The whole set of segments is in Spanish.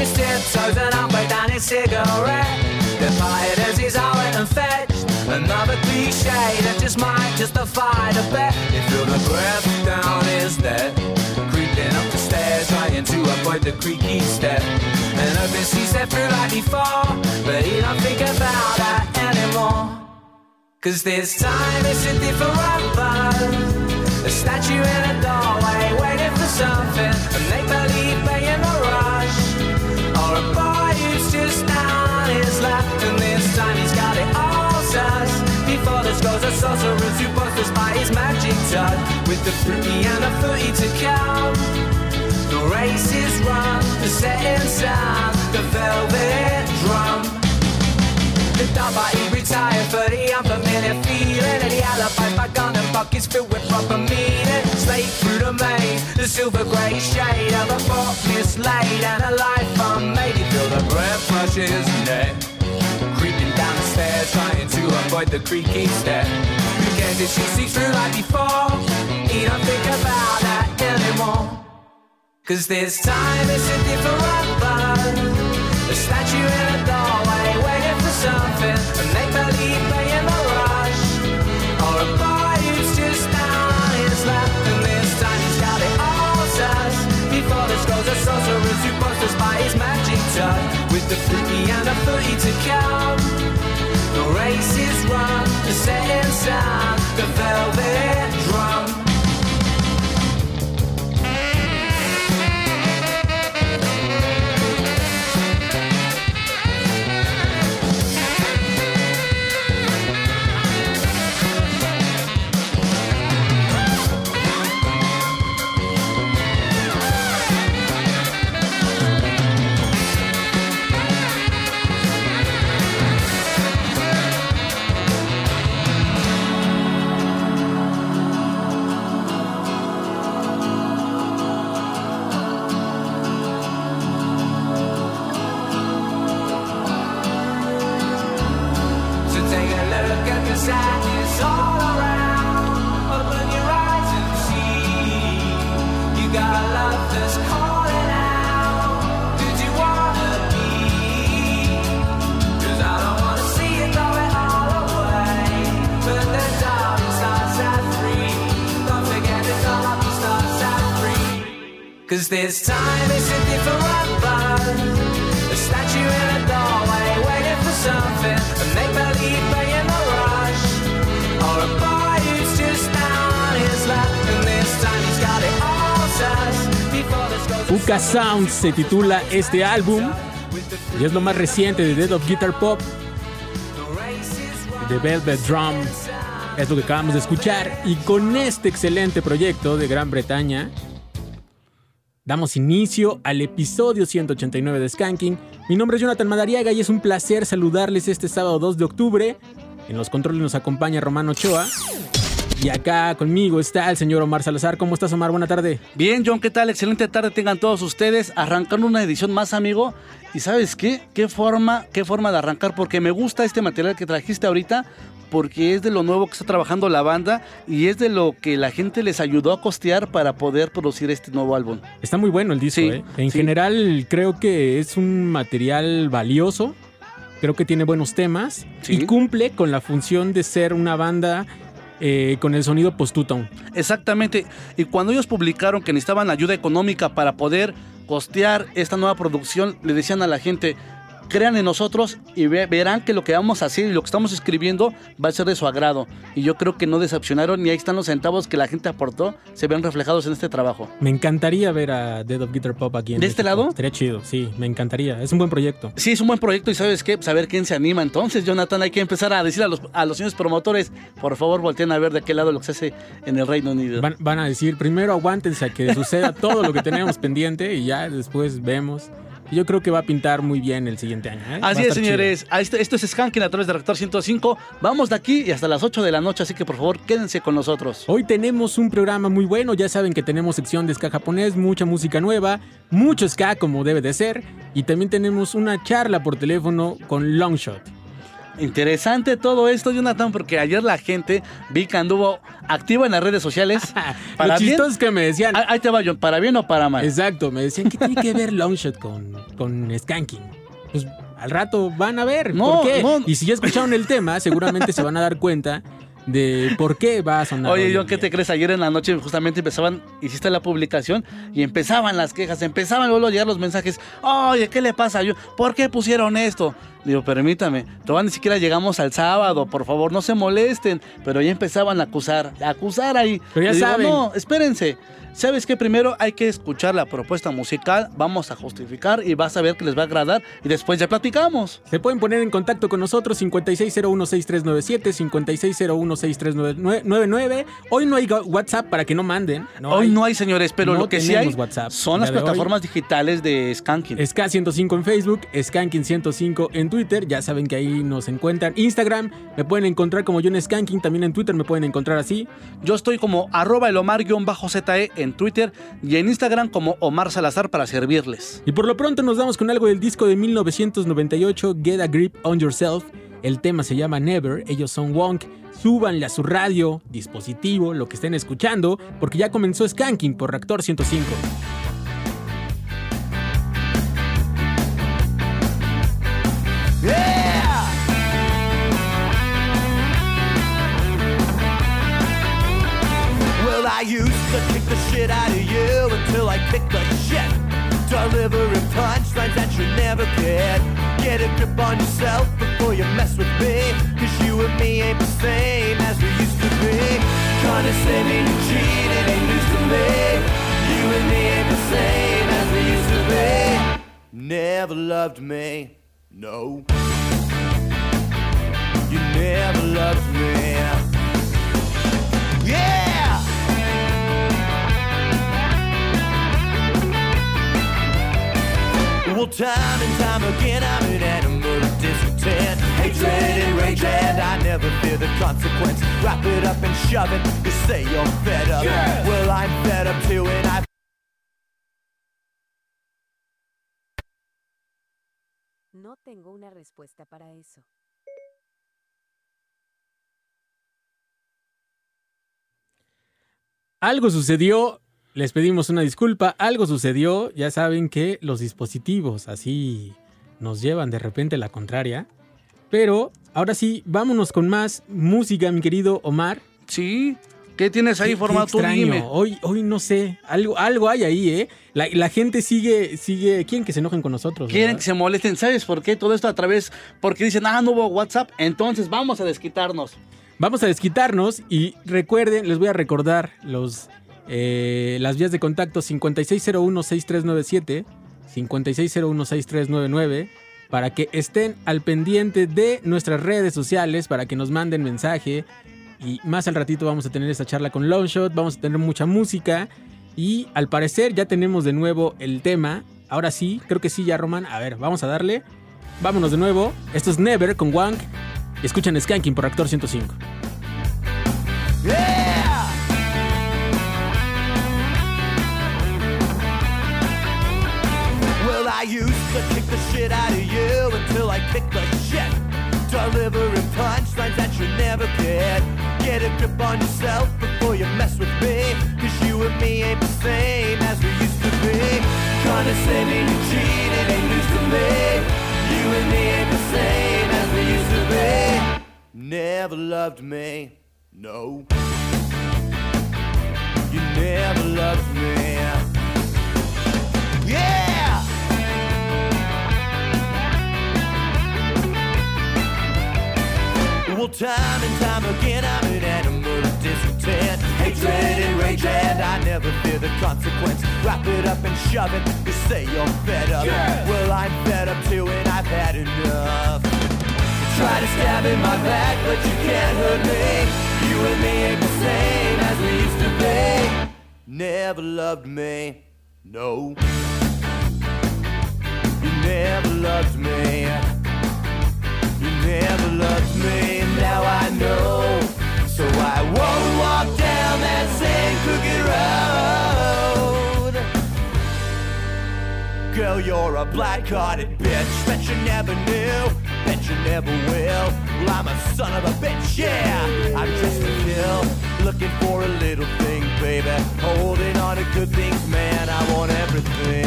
His tiptoes and halfway down his cigarette. The as he's out and fetched Another cliche that just might justify the bet. He feel the breath down his neck. Creeping up the stairs trying to avoid the creaky step. And hoping he stepped through like before But he don't think about that anymore. Cause this time it's a different buzz a statue in a doorway waiting for something. A make-believe playing Scrolls of sorcerers who posters by his magic touch With the fruity and the footy to come. The race is run, the setting sun The velvet drum. The dog he retired for the unfamiliar feeling. And the alibi back on the buckets filled with proper meaning. Slate through the maze, the silver grey shade Of a thought mislaid. And a life unmade He feel the breath rush his eh? neck down the stairs trying to avoid the creaky step cares if she sees through like before? He don't think about that anymore. Cause this time it's a different buzz A statue in a doorway waiting for something. A make-believe playing the rush. Or a boy who's just down on his luck. And this time he's got it all sus. Before the scrolls of sorcerers who posters by his magic touch With the fruity and the footy to come The race is run, the setting sun The velvet Cause this time it's a different buzz. A statue in a doorway waiting for something. A make-believe playing the rush. Or a boy who's just down on his luck. And this time he's got it all sus. Uka Sounds se titula este álbum y es lo más reciente de Dead of Guitar Pop, The Velvet Drum. Es lo que acabamos de escuchar y con este excelente proyecto de Gran Bretaña damos inicio al episodio 189 de Skanking. Mi nombre es Jonathan Madariaga y es un placer saludarles este sábado 2 de octubre. En los controles nos acompaña Romano Ochoa. Y acá conmigo está el señor Omar Salazar. ¿Cómo estás, Omar? Buena tarde. Bien, John, ¿qué tal? Excelente tarde tengan todos ustedes. Arrancando una edición más, amigo. Y ¿sabes qué? ¿Qué forma, qué forma de arrancar? Porque me gusta este material que trajiste ahorita, porque es de lo nuevo que está trabajando la banda y es de lo que la gente les ayudó a costear para poder producir este nuevo álbum. Está muy bueno el disco, Sí, ¿eh? En sí. general, creo que es un material valioso. Creo que tiene buenos temas Sí. y cumple con la función de ser una banda eh, con el sonido post-two-tone. Exactamente. Y cuando ellos publicaron que necesitaban ayuda económica para poder costear esta nueva producción, le decían a la gente, crean en nosotros y ve- verán que lo que vamos a hacer y lo que estamos escribiendo va a ser de su agrado. Y yo creo que no decepcionaron y ahí están los centavos que la gente aportó, se ven reflejados en este trabajo. Me encantaría ver a Dead of Guitar Pop aquí en ¿De este lado? Estaría chido, sí, me encantaría. Es un buen proyecto. Sí, es un buen proyecto y sabes qué, saber quién se anima. Entonces, Jonathan, hay que empezar a decir a los, a los señores promotores, por favor, volteen a ver de qué lado lo que se hace en el Reino Unido. Van, van a decir, primero aguántense a que suceda todo lo que tenemos pendiente y ya después vemos yo creo que va a pintar muy bien el siguiente año. ¿eh? Así es, señores. Ah, Esto, esto es Skanking a través de Rector 105. Vamos de aquí y hasta las 8 de la noche, así que por favor quédense con nosotros. Hoy tenemos un programa muy bueno, ya saben que tenemos sección de ska japonés, mucha música nueva, mucho ska como debe de ser, y también tenemos una charla por teléfono con Longshot. Interesante todo esto, Jonathan, porque ayer la gente vi que anduvo activa en las redes sociales. Lo bien. es que me decían, Ah, Ahí te va, John, para bien o para mal. exacto, me decían que tiene que ver Longshot con, con Skanking. Pues al rato van a ver No, por qué. no. Y si ya escucharon el tema, seguramente se van a dar cuenta de por qué va a sonar. Oye, en ¿qué te crees? Ayer en la noche justamente empezaban, hiciste la publicación y empezaban las quejas, empezaban luego a llegar los mensajes. Oye, ¿qué le pasa? Yo, ¿por qué pusieron esto? Digo, permítame, todavía ni siquiera llegamos al sábado, por favor, no se molesten. Pero ya empezaban a acusar, a acusar ahí. Pero ya digo, saben. No, espérense. ¿Sabes qué? Primero hay que escuchar la propuesta musical, vamos a justificar y vas a ver que les va a agradar y después ya platicamos. Se pueden poner en contacto con nosotros 56016397, 56016399. Hoy no hay WhatsApp para que no manden. Hoy hay. no hay, señores, pero no lo que sí hay WhatsApp son las hoy. plataformas digitales de Skanking. SK105 en Facebook, Skanking105 en Twitter, ya saben que ahí nos encuentran. Instagram, me pueden encontrar como John Skanking, también en Twitter me pueden encontrar así. Yo estoy como arroba el Omar-ZE en Twitter y en Instagram como Omar Salazar para servirles. Y por lo pronto nos damos con algo del disco de 1998, Get a Grip on Yourself. El tema se llama Never, ellos son Wonk. Súbanle a su radio, dispositivo, lo que estén escuchando, porque ya comenzó Skanking por Reactor 105. To kick the shit out of you until I kick the shit. Delivering punchlines that you never get. Get a grip on yourself before you mess with me. Cause you and me ain't the same as we used to be. Condescending and cheating ain't news to me. You and me ain't the same as we used to be. Never loved me, no. You never loved me. Yeah! Well, time and time again, I'm an animal of discontent. Hatred and rage, and I never fear the consequence. Wrap it up and shove it. You say you're fed up. Well, I'm fed up too, and I No tengo una respuesta para eso. Algo sucedió, les pedimos una disculpa, algo sucedió, ya saben que los dispositivos así nos llevan de repente la contraria. Pero ahora sí, vámonos con más música, mi querido Omar. Sí, ¿qué tienes ahí dime. Hoy, hoy no sé, algo, algo hay ahí, ¿eh? La, la gente sigue, sigue, quieren que se enojen con nosotros. Quieren ¿verdad? que se molesten, ¿sabes por qué? Todo esto a través, porque dicen, ah, no hubo WhatsApp, entonces vamos a desquitarnos. Vamos a desquitarnos y recuerden, les voy a recordar los, eh, las vías de contacto 5601-6397, 5601-6399, para que estén al pendiente de nuestras redes sociales, para que nos manden mensaje. Y más al ratito vamos a tener esta charla con Longshot, vamos a tener mucha música. Y al parecer ya tenemos de nuevo el tema. Ahora sí, creo que sí, ya Roman. A ver, vamos a darle. Vámonos de nuevo. Esto es Never con Wank. Escuchan Skanking por Actor 105. Yeah! I used to kick the shit out of you until I kicked the shit. Delivering punchlines that you never get. Get a grip on yourself before you mess with me. Cause you and me ain't the same as we used to be. Condescending and cheating ain't news to me. You and me ain't the same as we used to be. Never loved me, no. You never loved me. Yeah! Well, time and time again, I'm an animal of discontent. Hatred and rage, and I never fear the consequence. Wrap it up and shove it. You say you're fed up. Well, I'm fed up too, and I've had enough. Try to stab in my back, but you can't hurt me. You and me ain't the same as we used to be. Never loved me, no. You never loved me, now I know. So I won't walk down that same crooked road. Girl, you're a black-hearted bitch, bet you never knew, bet you never will. Well, I'm a son of a bitch, yeah, I'm just a kill. Looking for a little thing, baby, holding on to good things, man, I want everything.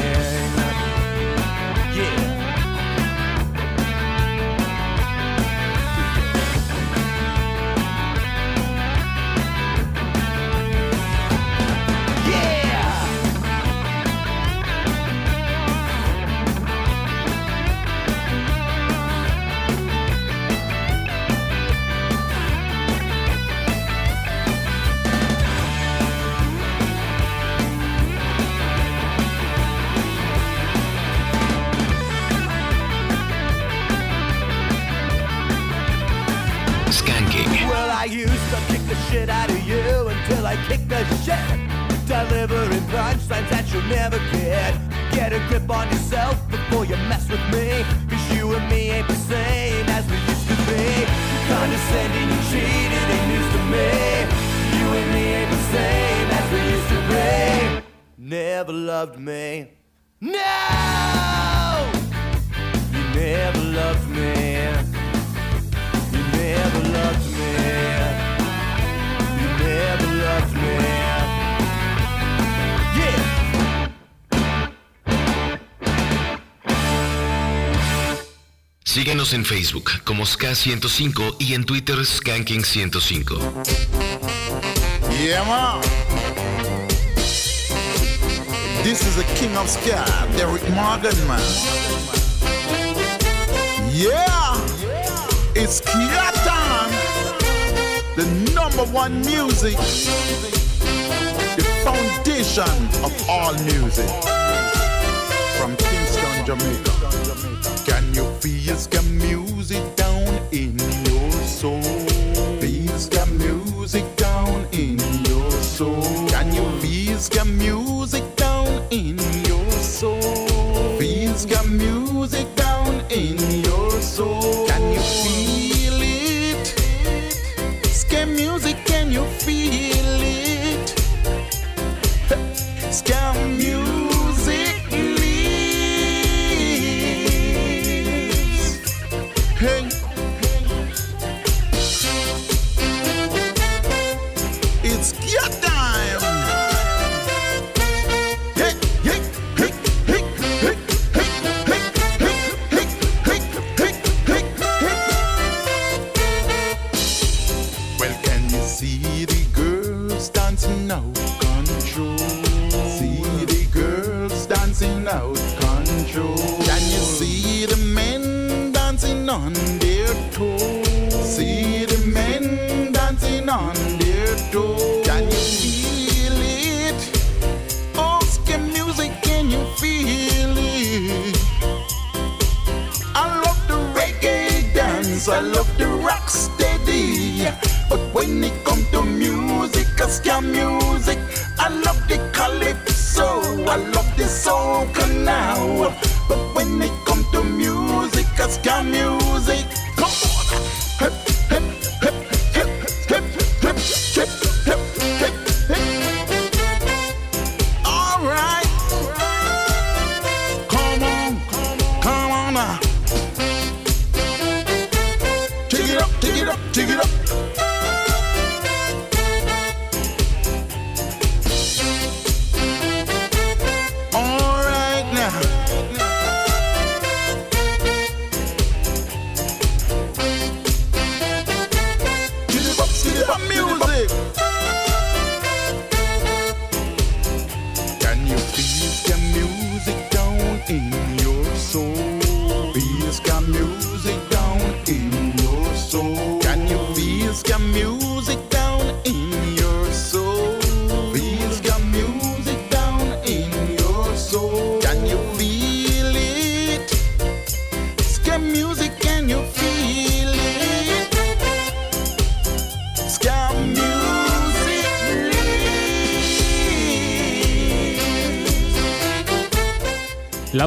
Yeah. Never get. Get a grip on yourself before you mess with me. Cause you and me ain't the same as we used to be. Condescending and cheating ain't news to me. You and me ain't the same as we used to be. Never loved me. No! You never loved me. You never loved me. Síguenos en Facebook como Ska105 y en Twitter Skanking105. Yeah. This is the king of ska, Derek Morgan, man. Yeah, it's Kia time. The number one music, the foundation of all music. From Kingston, Jamaica. Can you feel ska music down in your soul? Feel ska music down in your soul. Can you feel ska music down in your soul? Feel ska music down in your soul. Can you feel it? Ska music, can you feel it? Can you feel it? Ska music, can you feel it? I love the reggae dance, I love the rock steady. But when it come to music, ska music, I love the calypso, I love the soca now. But when it come to music, ska music,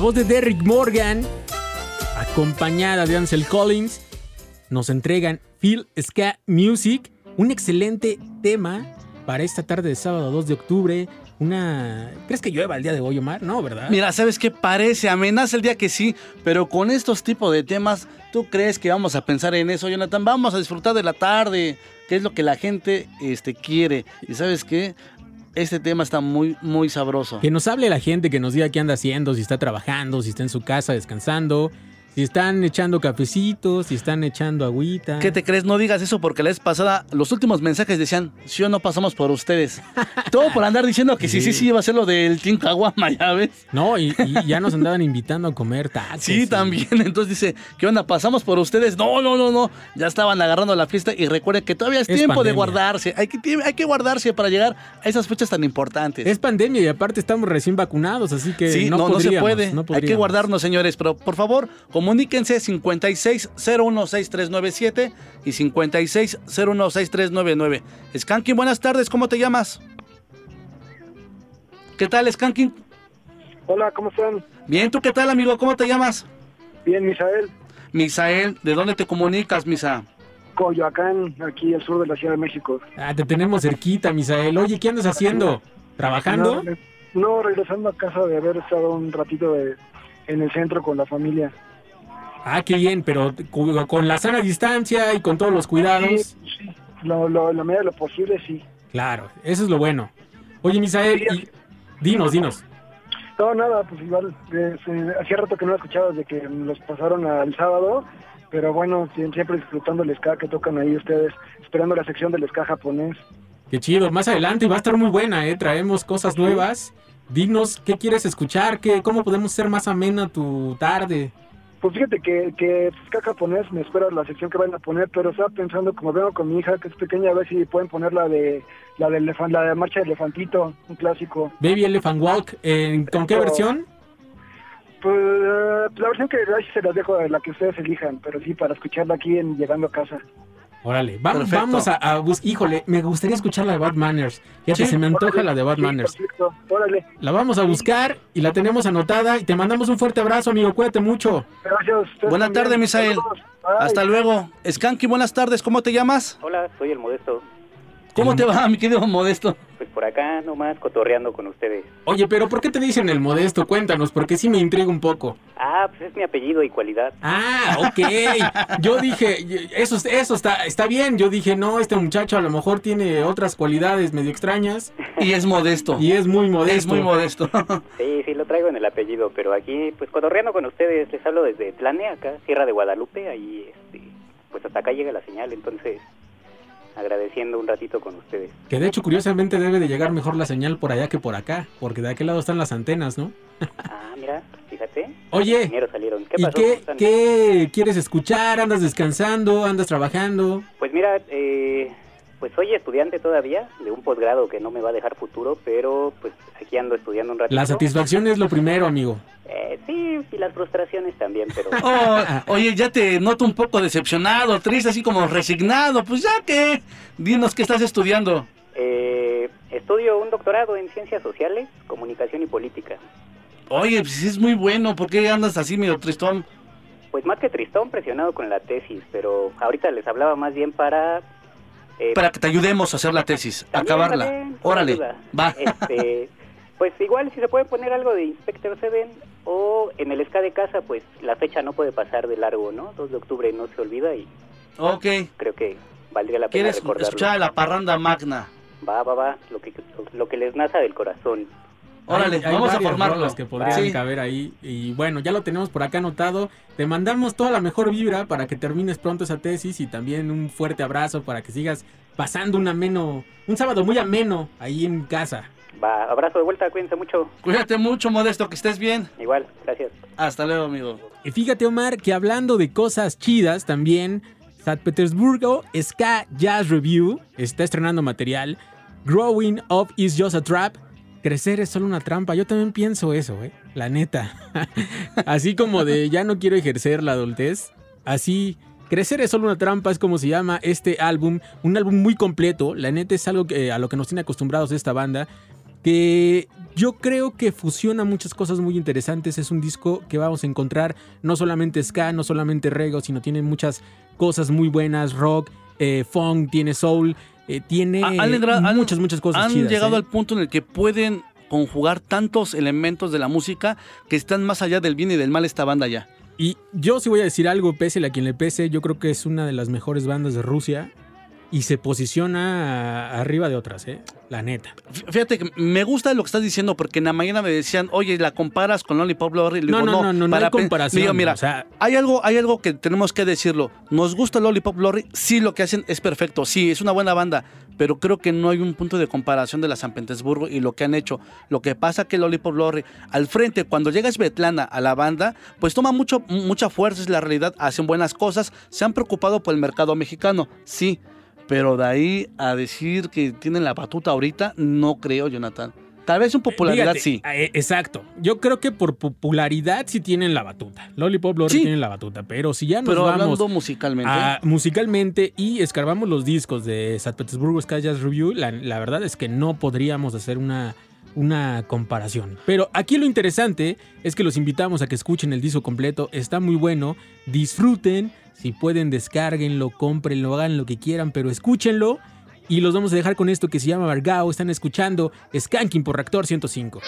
voz de Derrick Morgan, acompañada de Ansel Collins, nos entregan Feel Ska Music, un excelente tema para esta tarde de sábado 2 de octubre, una... ¿Crees que llueva el día de hoy, Omar? No, ¿verdad? Mira, ¿sabes qué? Parece, amenaza el día que sí, pero con estos tipos de temas, ¿tú crees que vamos a pensar en eso, Jonathan? Vamos a disfrutar de la tarde, que es lo que la gente este, quiere. Y ¿sabes qué? Este tema está muy, muy sabroso. Que nos hable la gente, que nos diga qué anda haciendo, si está trabajando, si está en su casa descansando, si están echando cafecitos, si están echando agüita. ¿Qué te crees? No digas eso porque la vez pasada los últimos mensajes decían, si o no pasamos por ustedes. Todo por andar diciendo que sí, sí, sí, iba a ser lo del Team Caguama, ya ves. No, y, y ya nos andaban invitando a comer tacos. Sí, y- también. Entonces dice, ¿qué onda? ¿Pasamos por ustedes? No, no, no, no. Ya estaban agarrando la fiesta y recuerden que todavía es, Es tiempo de guardarse. Hay que, hay que guardarse para llegar a esas fechas tan importantes. Es pandemia y aparte estamos recién vacunados, así que Sí, no, no, no se puede. no Hay que guardarnos, señores. Pero por favor, comuníquense 56016397 y 56016399. Skanking, buenas tardes. ¿Cómo te llamas? ¿Qué tal, Skanking? Hola, ¿cómo están? Bien, ¿tú qué tal, amigo? ¿Cómo te llamas? Bien, Misael, Misael, ¿de dónde te comunicas, Misa? Coyoacán, aquí al sur de la Ciudad de México. Ah, te tenemos cerquita, Misael. Oye, ¿qué andas haciendo? ¿Trabajando? No, no, regresando a casa de haber estado un ratito de, en el centro con la familia. Ah, qué bien, pero con la sana distancia y con todos los cuidados. Sí, sí, lo, lo, la medida de lo posible, sí. Claro, eso es lo bueno. Oye, Misael, y- dinos, dinos. No, nada, pues igual, eh, hacía rato que no escuchaba desde que los pasaron al sábado, pero bueno, sie- siempre disfrutando el ska que tocan ahí ustedes, esperando la sección del ska japonés. Qué chido. Más adelante va a estar muy buena, ¿eh? Traemos cosas nuevas. Dinos, ¿qué quieres escuchar? ¿Qué, ¿Cómo podemos hacer más amena tu tarde? Pues fíjate que, que ska japonés me espera la sección que van a poner, pero estaba pensando, como vengo con mi hija que es pequeña, a ver si pueden poner la de la de, la de marcha de elefantito, un clásico. Baby Elephant Walk, ¿en- ¿con qué versión? Pues eh, la versión que se las dejo de la que ustedes elijan, pero sí para escucharla aquí en llegando a casa. Órale, va- vamos a, a bus- Híjole, me gustaría escuchar la de Bad Manners. Fíjate, Sí, se me antoja órale. la de Bad Sí. Órale, La vamos a buscar y la tenemos anotada y te mandamos un fuerte abrazo, amigo. Cuídate mucho. gracias. Buenas tardes, Misael. Hasta luego. Skanky, buenas tardes. ¿Cómo te llamas? Hola, soy el Modesto. ¿Cómo te va, mi querido Modesto? Pues por acá nomás cotorreando con ustedes. Oye, pero ¿por qué te dicen el modesto? Cuéntanos, porque sí me intriga un poco. Ah, pues es mi apellido y cualidad. Ah, ok. Yo dije, eso, eso está, está bien. Yo dije, no, este muchacho a lo mejor tiene otras cualidades medio extrañas Y es modesto. y es muy modesto. Es muy modesto. Sí, sí, lo traigo en el apellido, pero aquí, pues cotorreando con ustedes, les hablo desde Tlane, acá, Sierra de Guadalupe, ahí, este, pues hasta acá llega la señal, entonces, agradeciendo un ratito con ustedes. Que de hecho, curiosamente, debe de llegar mejor la señal por allá que por acá, porque de aquel lado están las antenas, ¿no? Ah, mira, fíjate. Oye, Ingenieros salieron. ¿Qué ¿y qué, qué quieres escuchar? ¿Andas descansando? ¿Andas trabajando? Pues mira, eh, pues soy estudiante todavía de un posgrado que no me va a dejar futuro, pero pues aquí ando estudiando un ratito. La satisfacción es lo primero, amigo. Eh, sí, y las frustraciones también, pero... Oh, oye, ya te noto un poco decepcionado, triste, así como resignado. Pues ya que, dinos qué estás estudiando. Eh, estudio un doctorado en ciencias sociales, comunicación y política. Oye, pues es muy bueno. ¿Por qué andas así medio tristón? Pues más que tristón, presionado con la tesis, pero ahorita les hablaba más bien para... eh, Para que te ayudemos a hacer la tesis, a acabarla. también, Órale, va. Este, pues igual si se puede poner algo de Inspector Seven o en el SK de casa, pues la fecha no puede pasar de largo, ¿no? 2 de octubre no se olvida y Ok. creo que valdría la pena ¿Quieres recordarlo. escuchar a la parranda magna? Va, va, va, lo que, lo que les naza del corazón. Órale, Hay- hay vamos a rolas que podrían Sí. caber ahí. Y bueno, ya lo tenemos por acá anotado. Te mandamos toda la mejor vibra para que termines pronto esa tesis y también un fuerte abrazo para que sigas pasando un ameno, un sábado muy ameno ahí en casa. Va, abrazo de vuelta, cuídense mucho. Cuídate mucho, Modesto, que estés bien. Igual, gracias. Hasta luego, amigo. Y fíjate, Omar, que hablando de cosas chidas también, San Petersburgo Ska Jazz Review está estrenando material. Growing Up is Just a Trap. Crecer es solo una trampa. Yo también pienso eso, ¿eh? La neta. así como de ya no quiero ejercer la adultez. Así, crecer es solo una trampa es como se llama este álbum. Un álbum muy completo. La neta es algo que, a lo que nos tiene acostumbrados esta banda que yo creo que fusiona muchas cosas muy interesantes. Es un disco que vamos a encontrar no solamente ska, no solamente reggae, sino tiene muchas cosas muy buenas, rock, eh, funk, tiene soul, eh, tiene Ha- han muchas, muchas cosas Han chidas. llegado ¿eh? al punto en el que pueden conjugar tantos elementos de la música que están más allá del bien y del mal esta banda ya. Y yo sí voy a decir algo, pese a quien le pese, yo creo que es una de las mejores bandas de Rusia y se posiciona arriba de otras, ¿eh? La neta. Fí- Fíjate que me gusta lo que estás diciendo porque en la mañana me decían, oye, ¿la comparas con Lollipop Lorry? Le No, digo, no, no, no, no hay para pe-". comparación, digo, mira, o sea- hay, algo, hay algo que tenemos que decirlo. Nos gusta Lollipop Lorry, sí, lo que hacen es perfecto, sí, es una buena banda, pero creo que no hay un punto de comparación de la San Petersburgo y lo que han hecho. Lo que pasa que Lollipop Lorry, al frente, cuando llega Svetlana a la banda, pues toma mucho, mucha fuerza, es la realidad, hacen buenas cosas, se han preocupado por el mercado mexicano, sí. Pero de ahí a decir que tienen la batuta ahorita, no creo, Jonathan. Tal vez en popularidad Fíjate, sí. eh, exacto. Yo creo que por popularidad sí tienen la batuta. Lollipop Lorry Sí. tienen la batuta, pero si ya nos Pero vamos hablando musicalmente. a- musicalmente y escarbamos los discos de San Petersburgo Sky Jazz Review, la, la verdad es que no podríamos hacer una, una comparación. Pero aquí lo interesante es que los invitamos a que escuchen el disco completo, está muy bueno, disfruten, si pueden descárguenlo, cómprenlo, hagan lo que quieran, pero escúchenlo. Y los vamos a dejar con esto que se llama Vargao. Están escuchando Skanking por Reactor 105.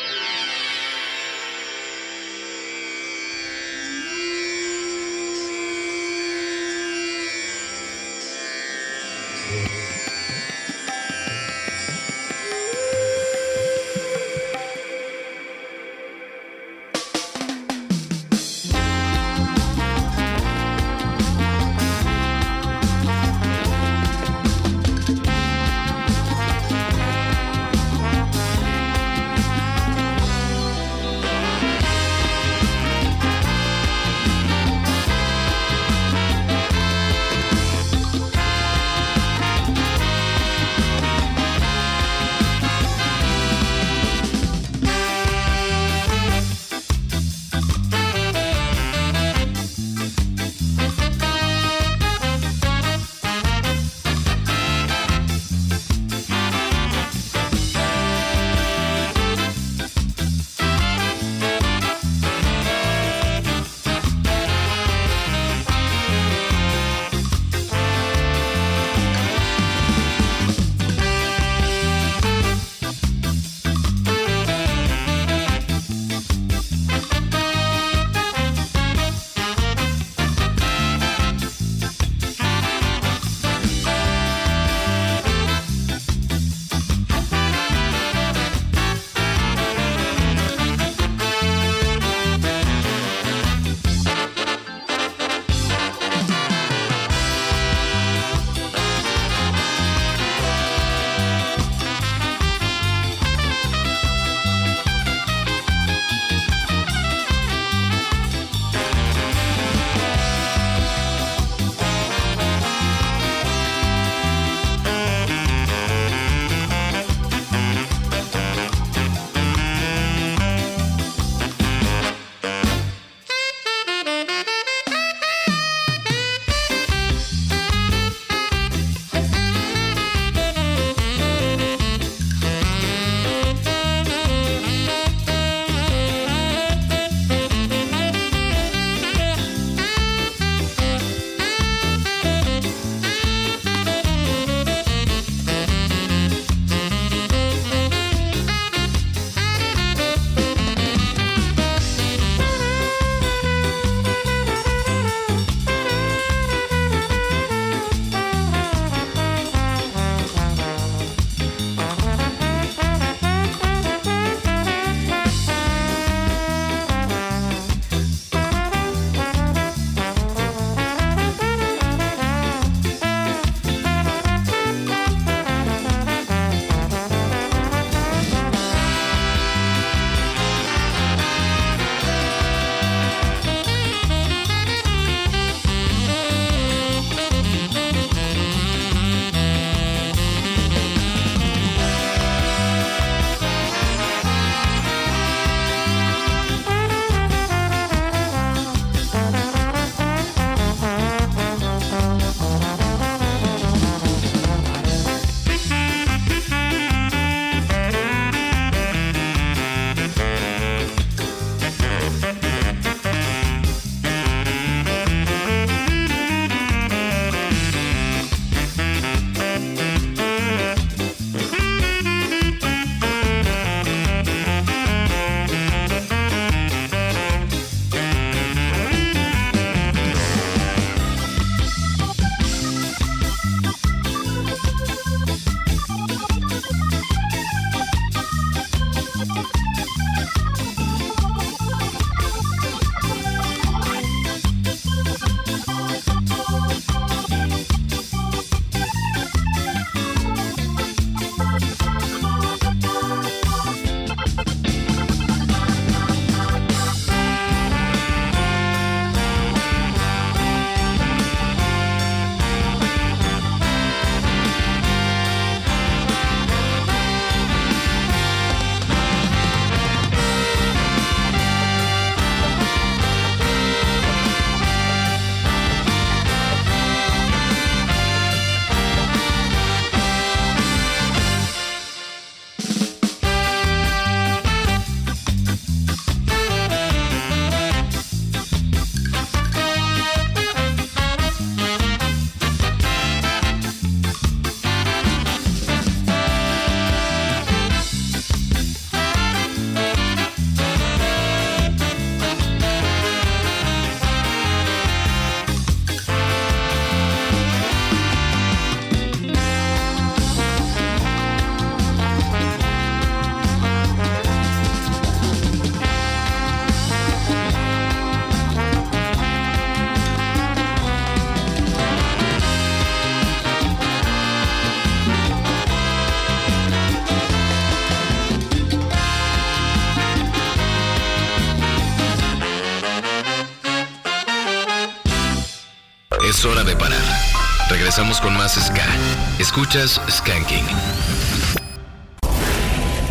Escuchas Skanking.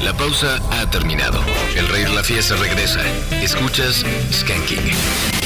La pausa ha terminado. El rey de la fiesta regresa. Escuchas Skanking.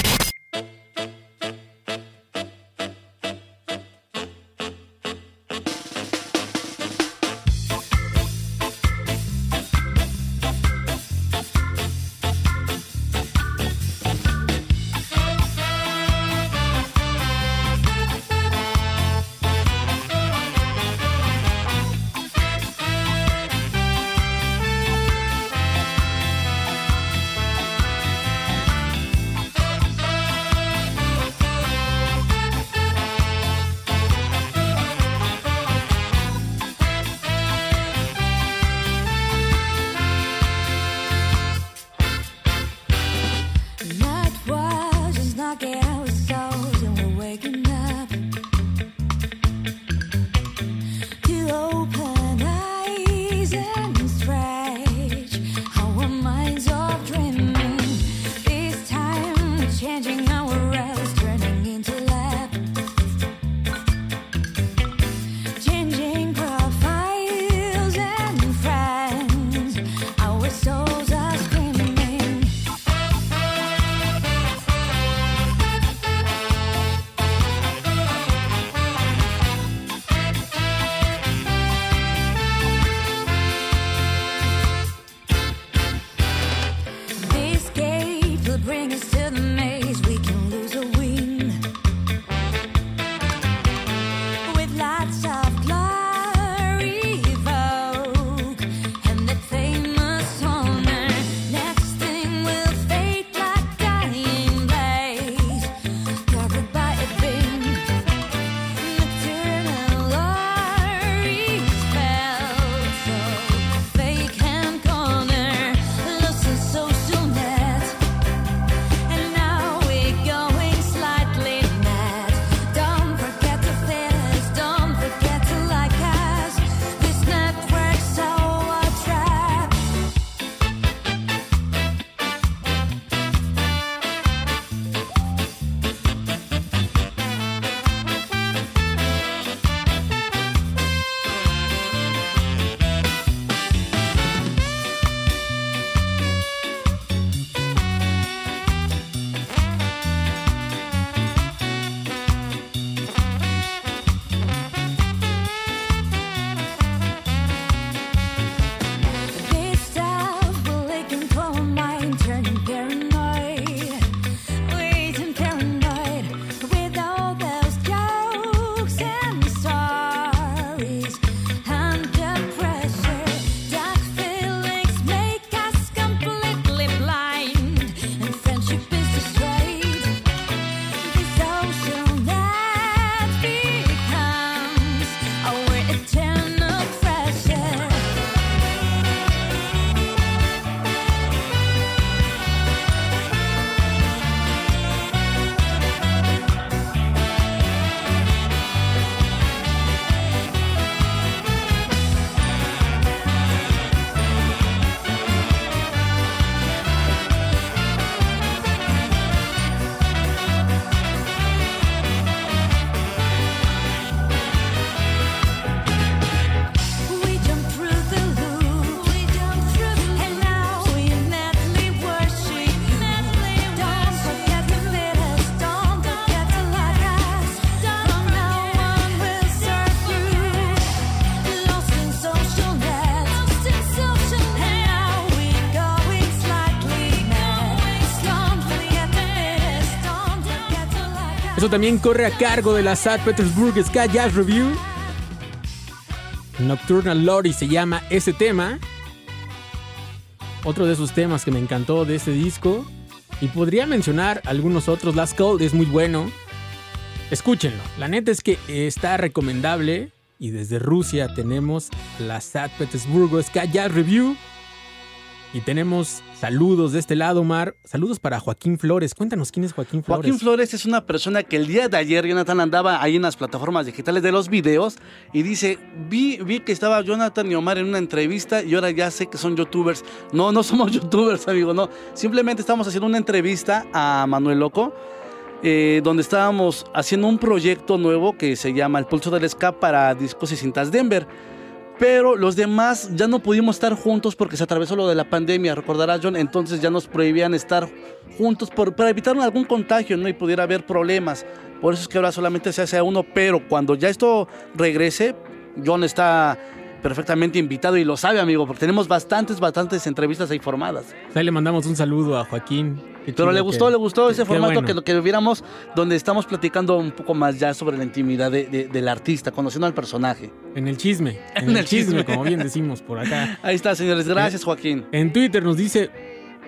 También corre a cargo de la St. Petersburg Ska Jazz Review. Nocturnal Lorry se llama ese tema. Otro de esos temas que me encantó de este disco. Y podría mencionar algunos otros. Last Call es muy bueno. Escúchenlo. La neta es que está recomendable. Y desde Rusia tenemos la St. Petersburg Ska Jazz Review. Y tenemos saludos de este lado, Mar. Saludos para Joaquín Flores. Cuéntanos quién es Joaquín Flores. Joaquín Flores es una persona que el día de ayer, Jonathan, andaba ahí en las plataformas digitales de los videos y dice, vi, vi que estaba Jonathan y Omar en una entrevista y ahora ya sé que son youtubers. No, no somos youtubers, amigo, no. Simplemente estamos haciendo una entrevista a Manuel Loco eh, donde estábamos haciendo un proyecto nuevo que se llama El Pulso del Ska para discos y cintas Denver. Pero los demás ya no pudimos estar juntos porque se atravesó lo de la pandemia, recordarás John, entonces ya nos prohibían estar juntos para evitar algún contagio ¿no? y pudiera haber problemas. Por eso es que ahora solamente se hace a uno, pero cuando ya esto regrese, John está perfectamente invitado y lo sabe, amigo, porque tenemos bastantes, bastantes entrevistas ahí formadas. Ahí le mandamos un saludo a Joaquín. Qué Pero le gustó, que- le gustó ese formato bueno. que lo que viéramos, donde estamos platicando un poco más ya sobre la intimidad de- de- del artista, conociendo al personaje. En el chisme. En, En el, el chisme, chisme. como bien decimos por acá. Ahí está, señores. Gracias, Joaquín. En Twitter nos dice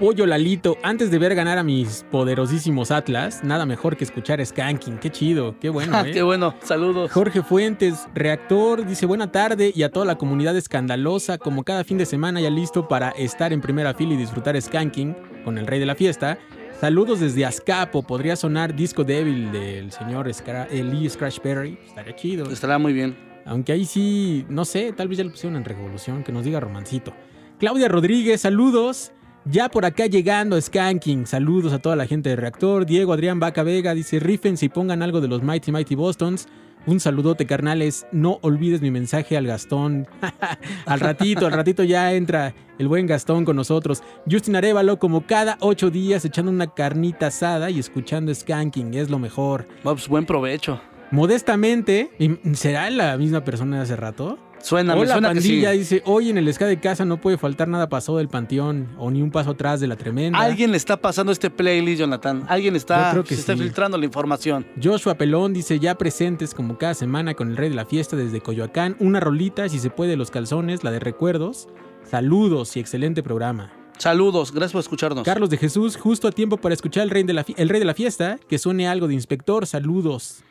Pollo Lalito, antes de ver ganar a mis poderosísimos Atlas, nada mejor que escuchar Skanking. Qué chido, qué bueno, ¿eh? Qué bueno, saludos. Jorge Fuentes, reactor, dice buena tarde y a toda la comunidad escandalosa, como cada fin de semana ya listo para estar en primera fila y disfrutar Skanking con el rey de la fiesta. Saludos desde Azcapo, podría sonar Disco Devil del señor Lee Scratch Perry, estaría chido. Estará muy bien. Aunque ahí sí, no sé, tal vez ya lo pusieron en Revolución, que nos diga romancito. Claudia Rodríguez, saludos. Ya por acá llegando Skanking, saludos a toda la gente de Reactor. Diego Adrián Vaca Vega dice, rífense y pongan algo de los Mighty Mighty Bostons. Un saludote, carnales. No olvides mi mensaje al Gastón. al ratito, al ratito ya entra el buen Gastón con nosotros. Justin Arevalo, como cada ocho días, echando una carnita asada y escuchando Skanking. Es lo mejor. Pues, buen provecho. Modestamente, ¿y ¿será la misma persona de hace rato? Suena, me Hola suena que sí. pandilla dice, hoy en el ska de casa no puede faltar nada pasado del panteón o ni un paso atrás de la tremenda. Alguien le está pasando este playlist, Jonathan. Alguien está, creo que se está filtrando la información. Joshua Pelón dice, ya presentes como cada semana con el rey de la fiesta desde Coyoacán, una rolita, si se puede, los calzones, la de recuerdos. Saludos y excelente programa. Saludos, gracias por escucharnos. Carlos de Jesús, justo a tiempo para escuchar el rey de la, el rey de la fiesta, que suene algo de inspector, saludos.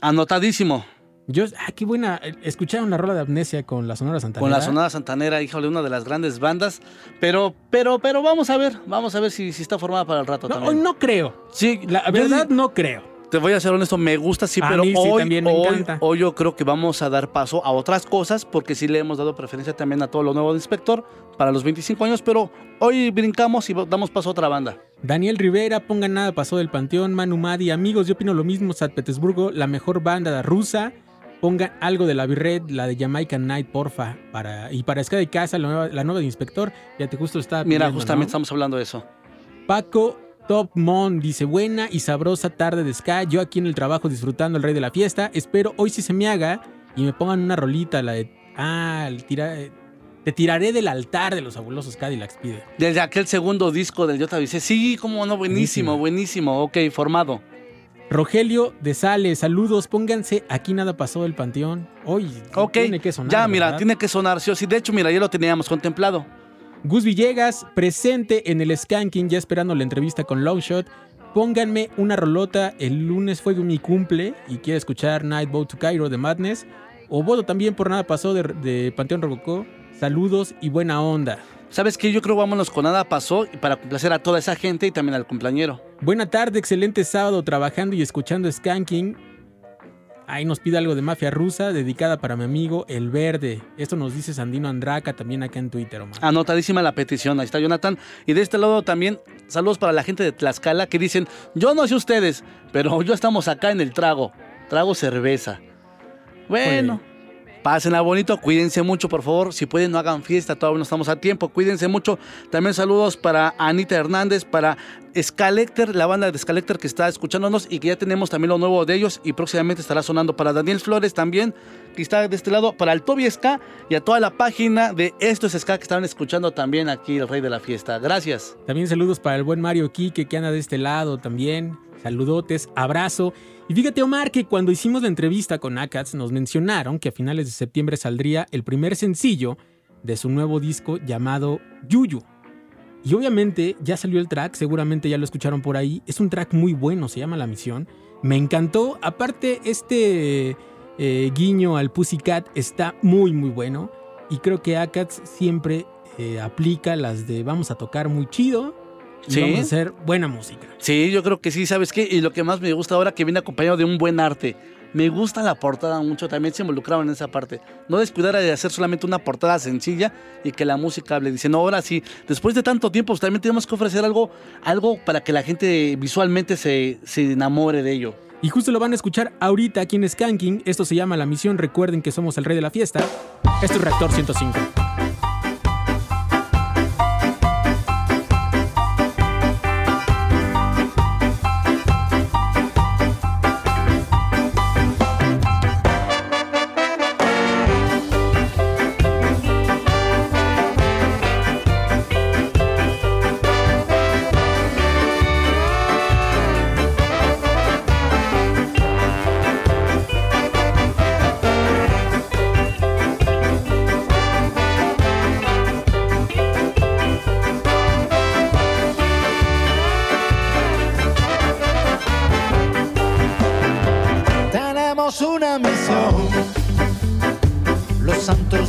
Anotadísimo. Yo, ah, qué buena, ¿escucharon la rola de Amnesia con la Sonora Santanera? Con la Sonora Santanera, híjole, una de las grandes bandas. Pero, pero, pero vamos a ver, vamos a ver si, si está formada para el rato No, también. no creo. Sí, La verdad no creo. Te voy a ser honesto, me gusta sí, A pero mí sí, hoy, también me hoy, encanta. hoy yo creo que vamos a dar paso a otras cosas porque sí le hemos dado preferencia también a todo lo nuevo de Inspector para los 25 años, pero hoy brincamos y damos paso a otra banda. Daniel Rivera, pongan nada pasó del Panteón, Manu Madi, amigos, yo opino lo mismo, San Petersburgo, la mejor banda rusa. Pongan algo de la Birred, la de Jamaican Night, porfa. Para, y para Ska de Casa, la nueva, la nueva de Inspector, ya te justo estaba Mira, justamente ¿no? estamos hablando de eso. Paco Top Mon dice, buena y sabrosa tarde de Ska, yo aquí en el trabajo disfrutando el rey de la fiesta, espero hoy sí se me haga y me pongan una rolita, la de... Ah, el tira, te tiraré del altar de los fabulosos Cadillacs, pide. Desde aquel segundo disco del Jota dice, sí, cómo no, buenísimo, buenísimo, ok, formado. Rogelio de Sales, saludos, pónganse aquí nada pasó del panteón. Hoy Ok, tiene que sonar. ya, mira, ¿verdad? tiene que sonar, sí o sí. De hecho, mira, ya lo teníamos contemplado. Gus Villegas, presente en el Skanking, ya esperando la entrevista con Longshot. Pónganme una rolota, el lunes fue mi cumple y quiero escuchar Night Boat to Cairo de Madness. O voto también por nada pasó de, de Panteón Rococó. Saludos y buena onda. ¿Sabes qué? Yo creo vámonos con nada pasó y para complacer a toda esa gente y también al cumpleañero. Buena tarde, excelente sábado trabajando y escuchando Skanking. Ahí nos pide algo de mafia rusa, dedicada para mi amigo El Verde. Esto nos dice Sandino Andraca también acá en Twitter, Omar. Anotadísima la petición, ahí está Jonathan. Y de este lado también, saludos para la gente de Tlaxcala que dicen, yo no sé ustedes, pero yo estamos acá en el trago, trago cerveza. Bueno, pásenla bonito, cuídense mucho, por favor. Si pueden, no hagan fiesta, todavía no estamos a tiempo, cuídense mucho. También saludos para Anita Hernández, para Scalecter, la banda de Scalecter que está escuchándonos y que ya tenemos también lo nuevo de ellos y próximamente estará sonando para Daniel Flores también, que está de este lado, para el Toby Ska y a toda la página de Esto es Ska que estaban escuchando también aquí el Rey de la Fiesta. Gracias. También saludos para el buen Mario Quique que anda de este lado también. Saludotes, abrazo. Y fíjate, Omar, que cuando hicimos la entrevista con Akats nos mencionaron que a finales de septiembre saldría el primer sencillo de su nuevo disco llamado Yuyu. Y obviamente ya salió el track, seguramente ya lo escucharon por ahí. Es un track muy bueno, se llama La Misión. Me encantó. Aparte, este eh, guiño al Pussycat está muy, muy bueno. Y creo que Akats siempre eh, aplica las de vamos a tocar muy chido y Sí. vamos a hacer buena música. Sí, yo creo que sí, ¿sabes qué? Y lo que más me gusta ahora que viene acompañado de un buen arte. Me gusta la portada mucho, también se involucraron en esa parte. No descuidar de hacer solamente una portada sencilla y que la música hable. Dicen, no, ahora sí, después de tanto tiempo, pues, también tenemos que ofrecer algo, algo para que la gente visualmente se, se enamore de ello. Y justo lo van a escuchar ahorita aquí en Skanking. Esto se llama La Misión. Recuerden que somos el rey de la fiesta. Esto es Reactor 105.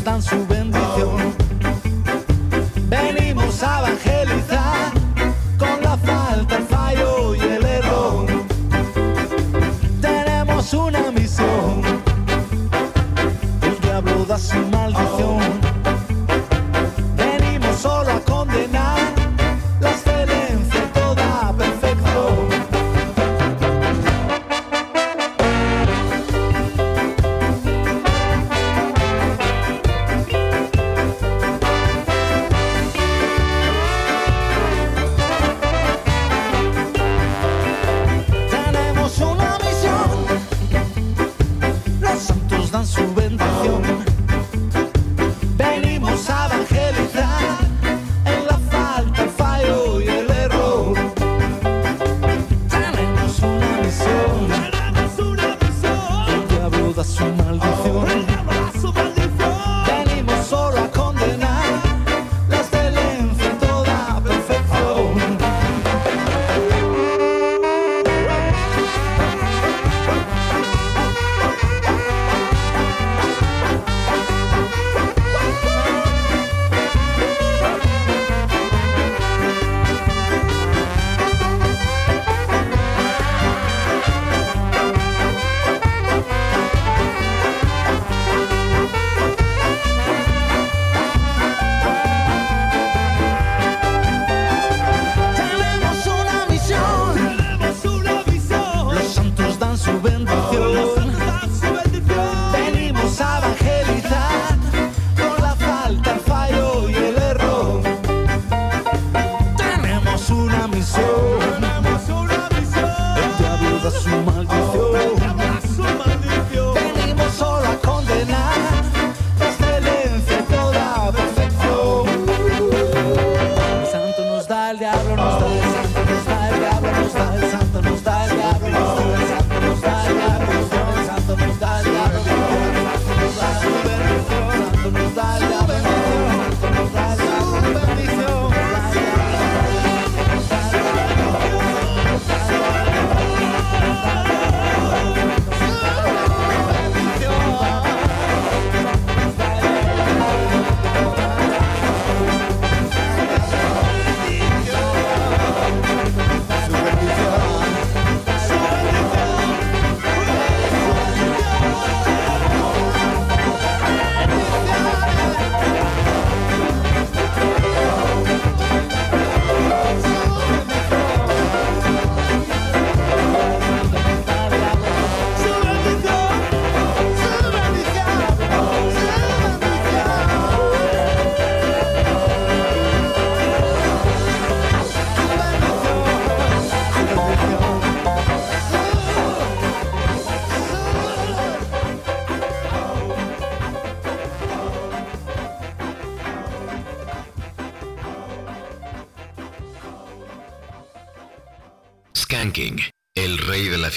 danço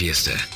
feeste.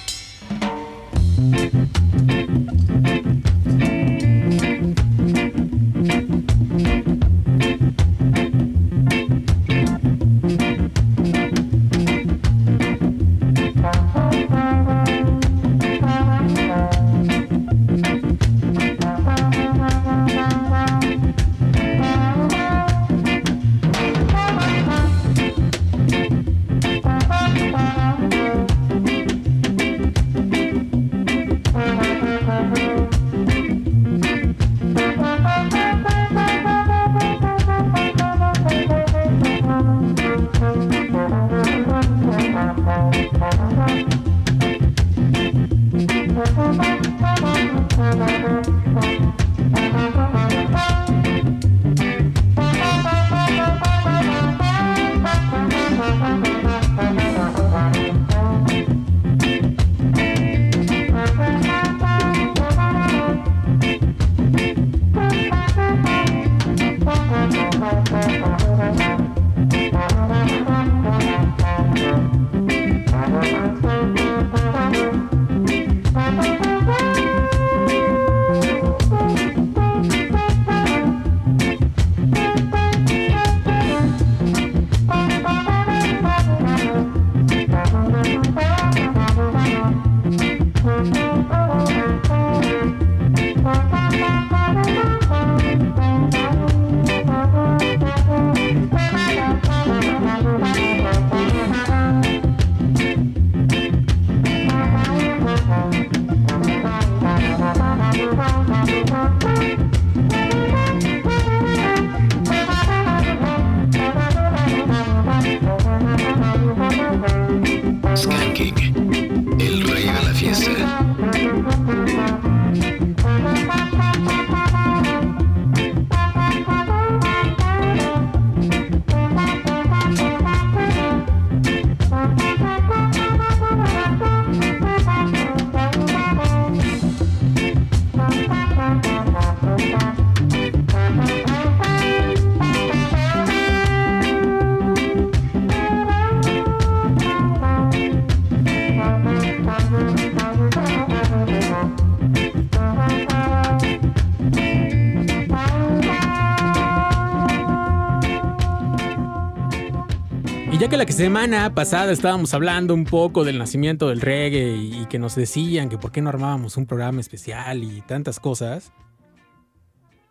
La que semana pasada estábamos hablando un poco del nacimiento del reggae y, y que nos decían que por qué no armábamos un programa especial y tantas cosas,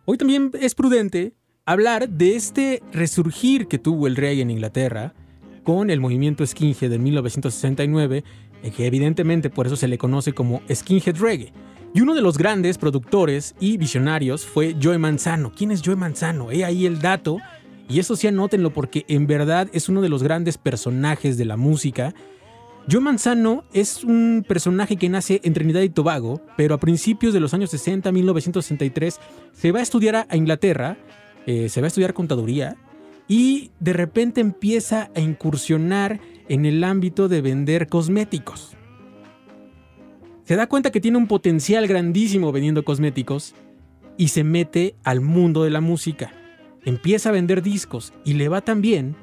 hoy también es prudente hablar de este resurgir que tuvo el reggae en Inglaterra con el movimiento skinhead de 1969, eh, que evidentemente por eso se le conoce como skinhead reggae. Y uno de los grandes productores y visionarios fue Joe Manzano. ¿Quién es Joe Manzano? He ahí el dato. Y eso sí anótenlo porque en verdad es uno de los grandes personajes de la música. Joe Manzano es un personaje que nace en Trinidad y Tobago, pero a principios de los años 60, 1963, se va a estudiar a Inglaterra, eh, se va a estudiar contaduría y de repente empieza a incursionar en el ámbito de vender cosméticos. Se da cuenta que tiene un potencial grandísimo vendiendo cosméticos y se mete al mundo de la música. Empieza a vender discos y le va tan bien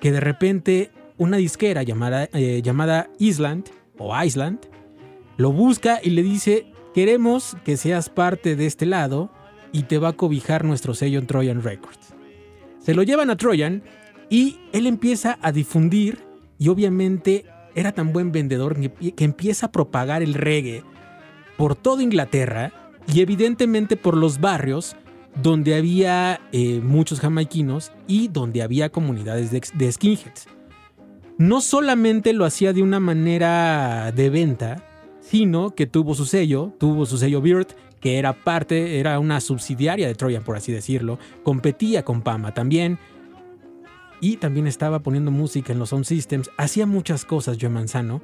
que de repente una disquera llamada, eh, llamada Island o Island lo busca y le dice, queremos que seas parte de este lado y te va a cobijar nuestro sello en Trojan Records. Se lo llevan a Trojan y él empieza a difundir y obviamente era tan buen vendedor que, que empieza a propagar el reggae por toda Inglaterra y evidentemente por los barrios donde había eh, muchos jamaiquinos y donde había comunidades de, skinheads. No solamente lo hacía de una manera de venta, sino que tuvo su sello, tuvo su sello Beard, que era parte, era una subsidiaria de Trojan, por así decirlo. Competía con Pama también. Y también estaba poniendo música en los sound systems. Hacía muchas cosas Joe Manzano.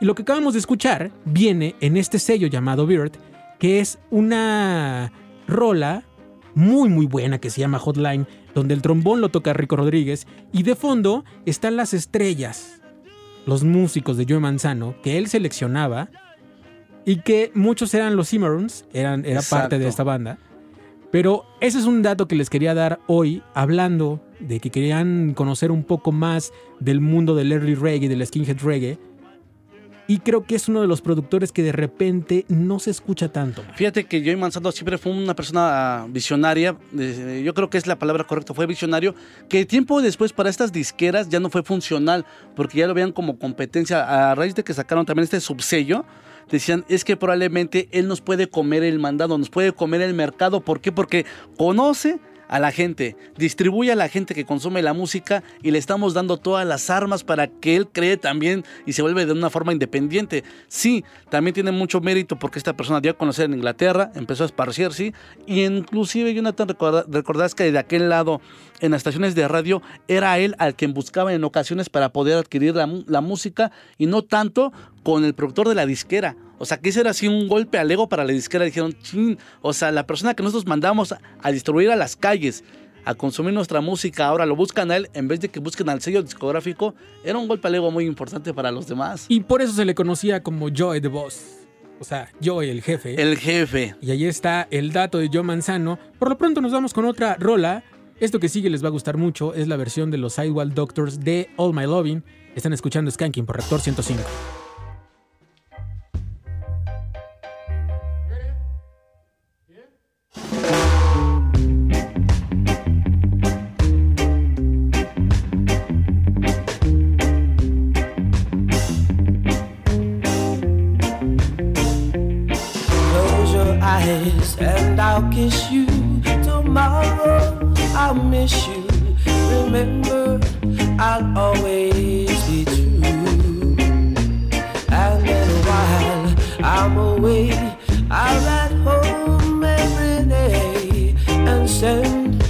Y lo que acabamos de escuchar viene en este sello llamado Beard, que es una rola muy muy buena que se llama Hotline, donde el trombón lo toca Rico Rodríguez y de fondo están las estrellas, los músicos de Joe Manzano que él seleccionaba y que muchos eran los Cimarrons, eran era parte de esta banda. Pero ese es un dato que les quería dar hoy, hablando de que querían conocer un poco más del mundo del early reggae, del skinhead reggae. Y creo que es uno de los productores que de repente no se escucha tanto. Fíjate que Joey Manzano siempre fue una persona visionaria, eh, yo creo que es la palabra correcta, fue visionario, que tiempo después para estas disqueras ya no fue funcional, porque ya lo veían como competencia, a raíz de que sacaron también este subsello, decían, es que probablemente él nos puede comer el mandado, nos puede comer el mercado, ¿por qué? Porque conoce a la gente, distribuye a la gente que consume la música y le estamos dando todas las armas para que él cree también y se vuelve de una forma independiente. Sí, también tiene mucho mérito porque esta persona dio a conocer en Inglaterra, empezó a esparcir, sí, y inclusive Jonathan, recorda- recordarás que de aquel lado, en las estaciones de radio, era él al quien buscaba en ocasiones para poder adquirir la, la música y no tanto con el productor de la disquera. O sea, que ese era así un golpe al ego para la disquera. Dijeron, chin, o sea, la persona que nosotros mandamos a, distribuir a las calles, a consumir nuestra música, ahora lo buscan a él en vez de que busquen al sello discográfico. Era un golpe al ego muy importante para los demás. Y por eso se le conocía como Joey the Boss. O sea, Joey el jefe. El jefe. Y ahí está el dato de Joe Manzano. Por lo pronto nos vamos con otra rola. Esto que sigue les va a gustar mucho. Es la versión de los Sidewalk Doctors de All My Loving. Están escuchando Skanking por Rector 105. And I'll kiss you. Tomorrow I'll miss you. Remember, I'll always be true. And then while I'm away, I'll send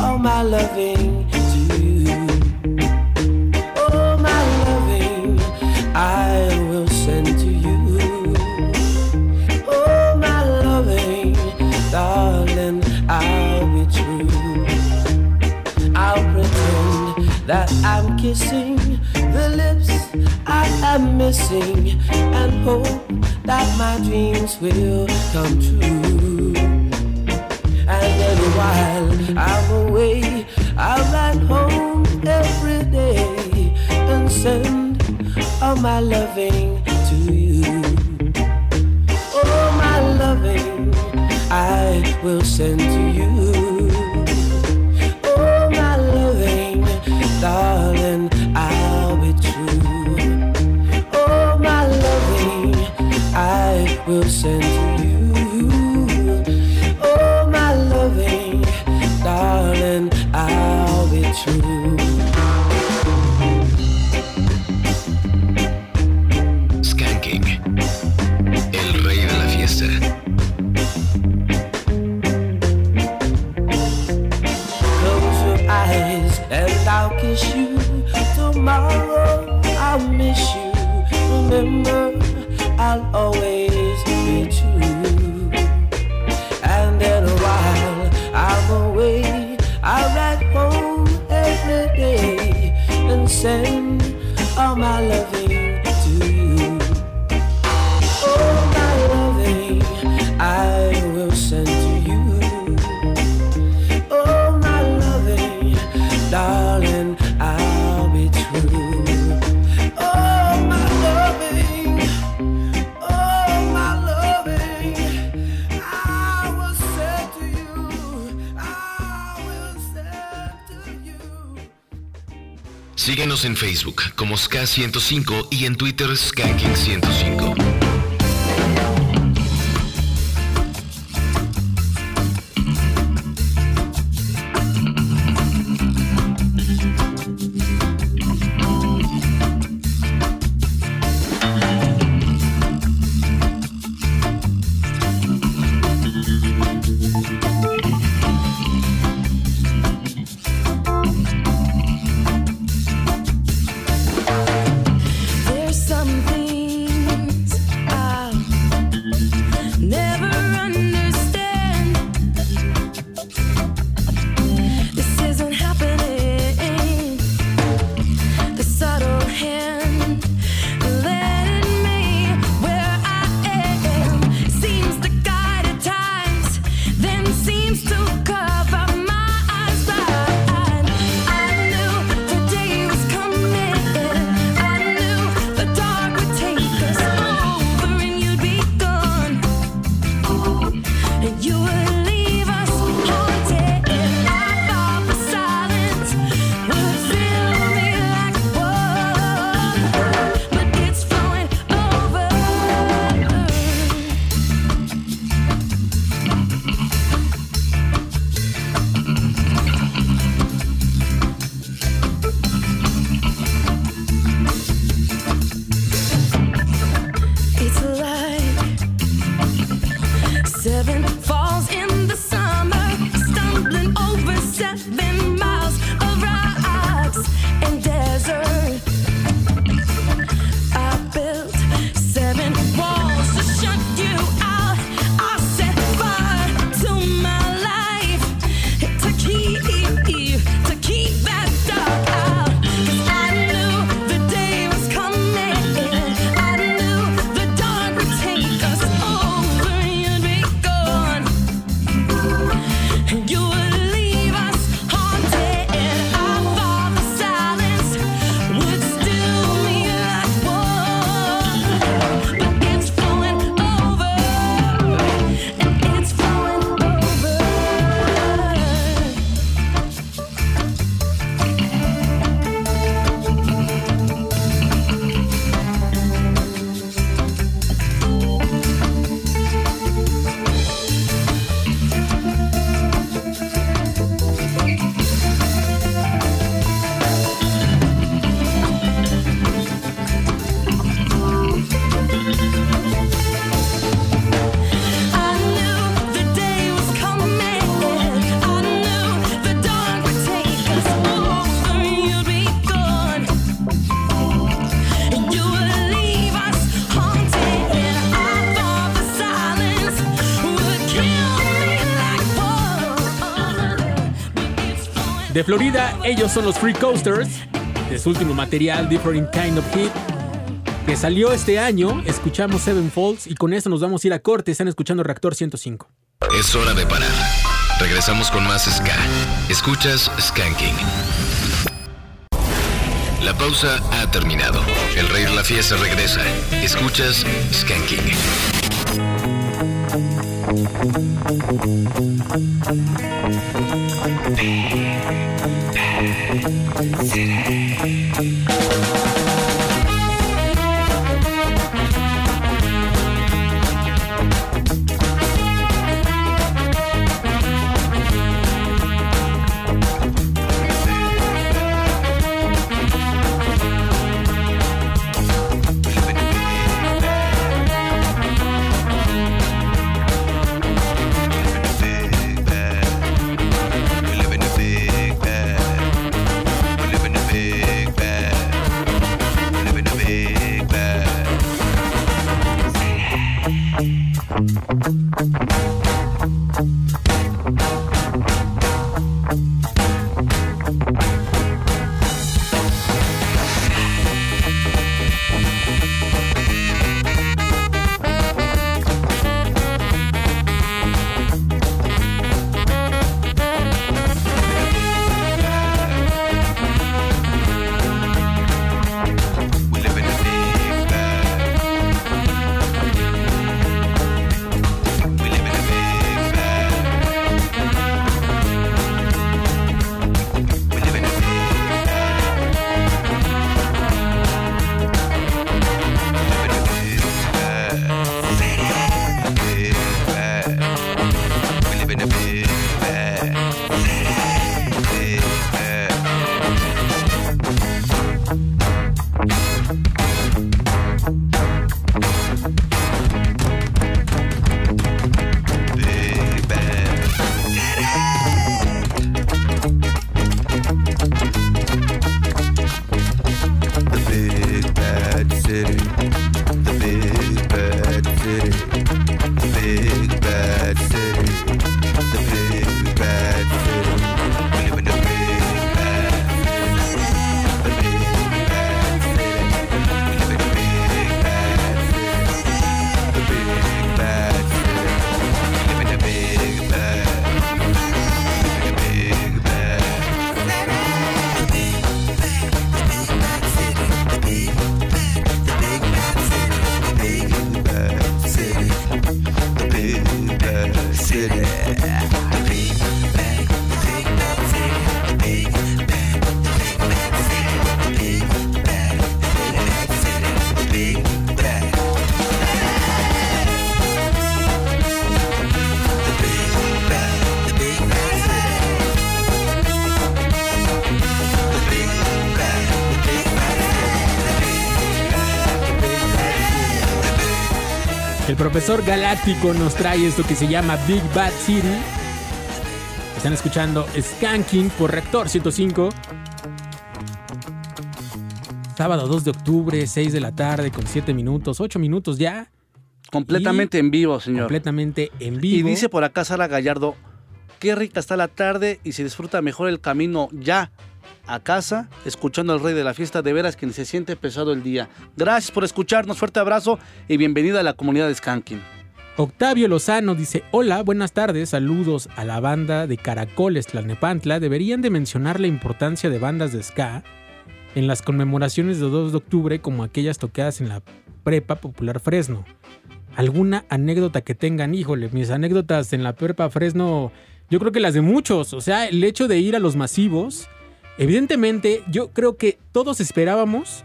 all my loving to you. Oh, my loving, I will send to you. Oh, my loving darling, I'll be true. I'll pretend that I'm kissing the lips I am missing and hope that my dreams will come true and every while I'm away, I'm at home every day and send all my loving to you. All my loving I will send to you. Oh, my loving, darling, I'll be true. My loving I will send to you. remember I'll always be true. And then a while I'm away. I'll write home every day and send all my love. Síguenos en Facebook como SK105 y en Twitter SKKing105. Florida, ellos son los Free Coasters, de último material, Different Kind of Heat, que salió este año, escuchamos Seven Falls y con eso nos vamos a ir a corte, están escuchando Reactor 105. Es hora de parar. Regresamos con más Ska. Escuchas Skanking. La pausa ha terminado. El rey de la fiesta regresa. Escuchas Skanking. Big Bad City. Profesor Galáctico nos trae esto que se llama Big Bad City. Están escuchando Skanking por Rector 105. Sábado 2 de octubre, 6 de la tarde, con 7 minutos, 8 minutos ya. Completamente en vivo, señor. Completamente en Y vivo. dice por acá Sara Gallardo, qué rica está la tarde y se disfruta mejor el camino ya a casa, escuchando al rey de la fiesta, de veras que ni se siente pesado el día. Gracias por escucharnos, fuerte abrazo y bienvenida a la comunidad de Skanking. Octavio Lozano dice, hola, buenas tardes, saludos a la banda de Caracoles Tlalnepantla. Deberían de mencionar la importancia de bandas de ska en las conmemoraciones de 2 de octubre como aquellas tocadas en la Prepa Popular Fresno. ¿Alguna anécdota que tengan? Híjole, mis anécdotas en la Prepa Fresno, yo creo que las de muchos. O sea, el hecho de ir a los masivos, evidentemente yo creo que todos esperábamos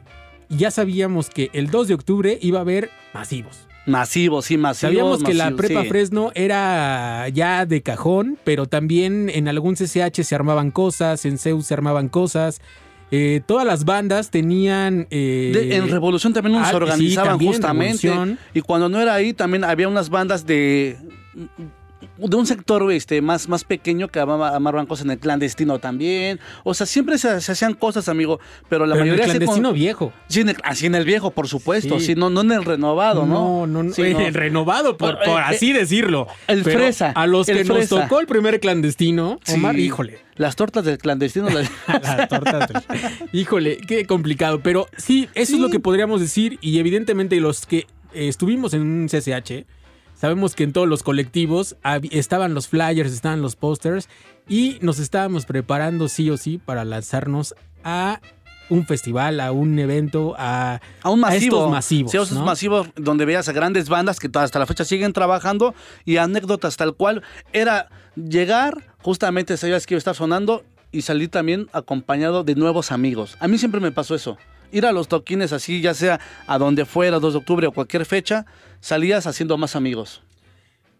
y ya sabíamos que el 2 de octubre iba a haber masivos. Masivos, sí, masivos. Sabíamos que la prepa sí. Fresno era ya de cajón, pero también en algún CCH se armaban cosas, en CEU se armaban cosas. Eh, todas las bandas tenían... eh, De- en Revolución también nos ah, sí, organizaban también, justamente. Y cuando no era ahí, también había unas bandas de. De un sector este, más, más pequeño que amaba- amarran cosas en el clandestino también. O sea, siempre se, se hacían cosas, amigo. Pero la Pero en el mayoría se con- clandestino viejo. Sí, en el, así en el viejo, por supuesto. Sí. Sí, no, no en el renovado, ¿no? No, no, no. Sí, en no. el renovado, por, Eh, por eh, así decirlo. el Pero fresa, A los el que nos fresa. tocó el primer clandestino, Sí. Omar, híjole. Las tortas del clandestino. las- Las tortas. Híjole, qué complicado. Pero sí, eso es lo que podríamos decir. Y evidentemente los que eh, estuvimos en un CCH, sabemos que en todos los colectivos estaban los flyers, estaban los posters. Y nos estábamos preparando sí o sí para lanzarnos a un festival, a un evento, a, a un masivo. estos masivos. Sí, a estos ¿no? masivos donde veías a grandes bandas que hasta la fecha siguen trabajando y anécdotas tal cual. Era llegar, justamente sabías que iba a estar sonando y salir también acompañado de nuevos amigos. A mí siempre me pasó eso. Ir a los toquines así, ya sea a donde fuera, 2 de octubre o cualquier fecha, salías haciendo más amigos.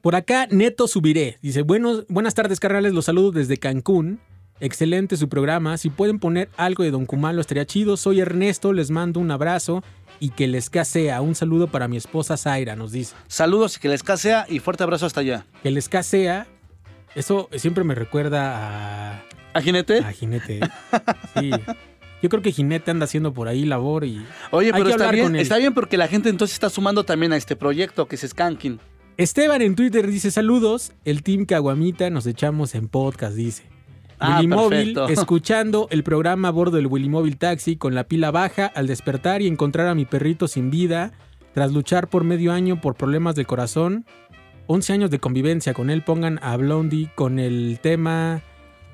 Por acá, Neto Subiré. Dice, Buenos, buenas tardes, carnales. Los saludo desde Cancún. Excelente su programa. Si pueden poner algo de Don Kumalo, estaría chido. Soy Ernesto, les mando un abrazo y que les casea. Un saludo para mi esposa Zaira, nos dice. Saludos y que les casea y fuerte abrazo hasta allá. Que les casea. Eso siempre me recuerda a... ¿A Jinete? A Jinete. Sí. Yo creo que Jinete anda haciendo por ahí labor y... Oye, pero está bien, está bien porque la gente entonces está sumando también a este proyecto que es Skanking. Esteban en Twitter dice saludos. El Team Caguamita nos echamos en podcast, dice. Ah, Willy Móvil, escuchando el programa a bordo del Willy Móvil Taxi con la pila baja al despertar y encontrar a mi perrito sin vida tras luchar por medio año por problemas del corazón. 11 años de convivencia con él. Pongan a Blondie con el tema,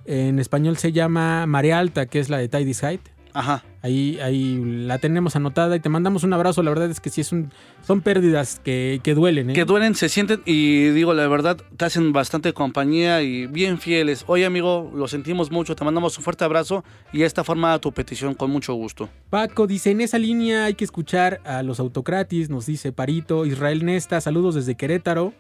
en español se llama Marea Alta, que es la de Tidy's Height. Ajá. Ahí, ahí la tenemos anotada y te mandamos un abrazo. La verdad es que sí es un, son pérdidas que, que duelen. ¿eh? Que duelen, se sienten y digo la verdad, te hacen bastante compañía y bien fieles. Oye amigo, lo sentimos mucho, te mandamos un fuerte abrazo y esta forma tu petición con mucho gusto. Paco dice, en esa línea hay que escuchar a los autocratis, nos dice Parito. Israel Nesta, saludos desde Querétaro.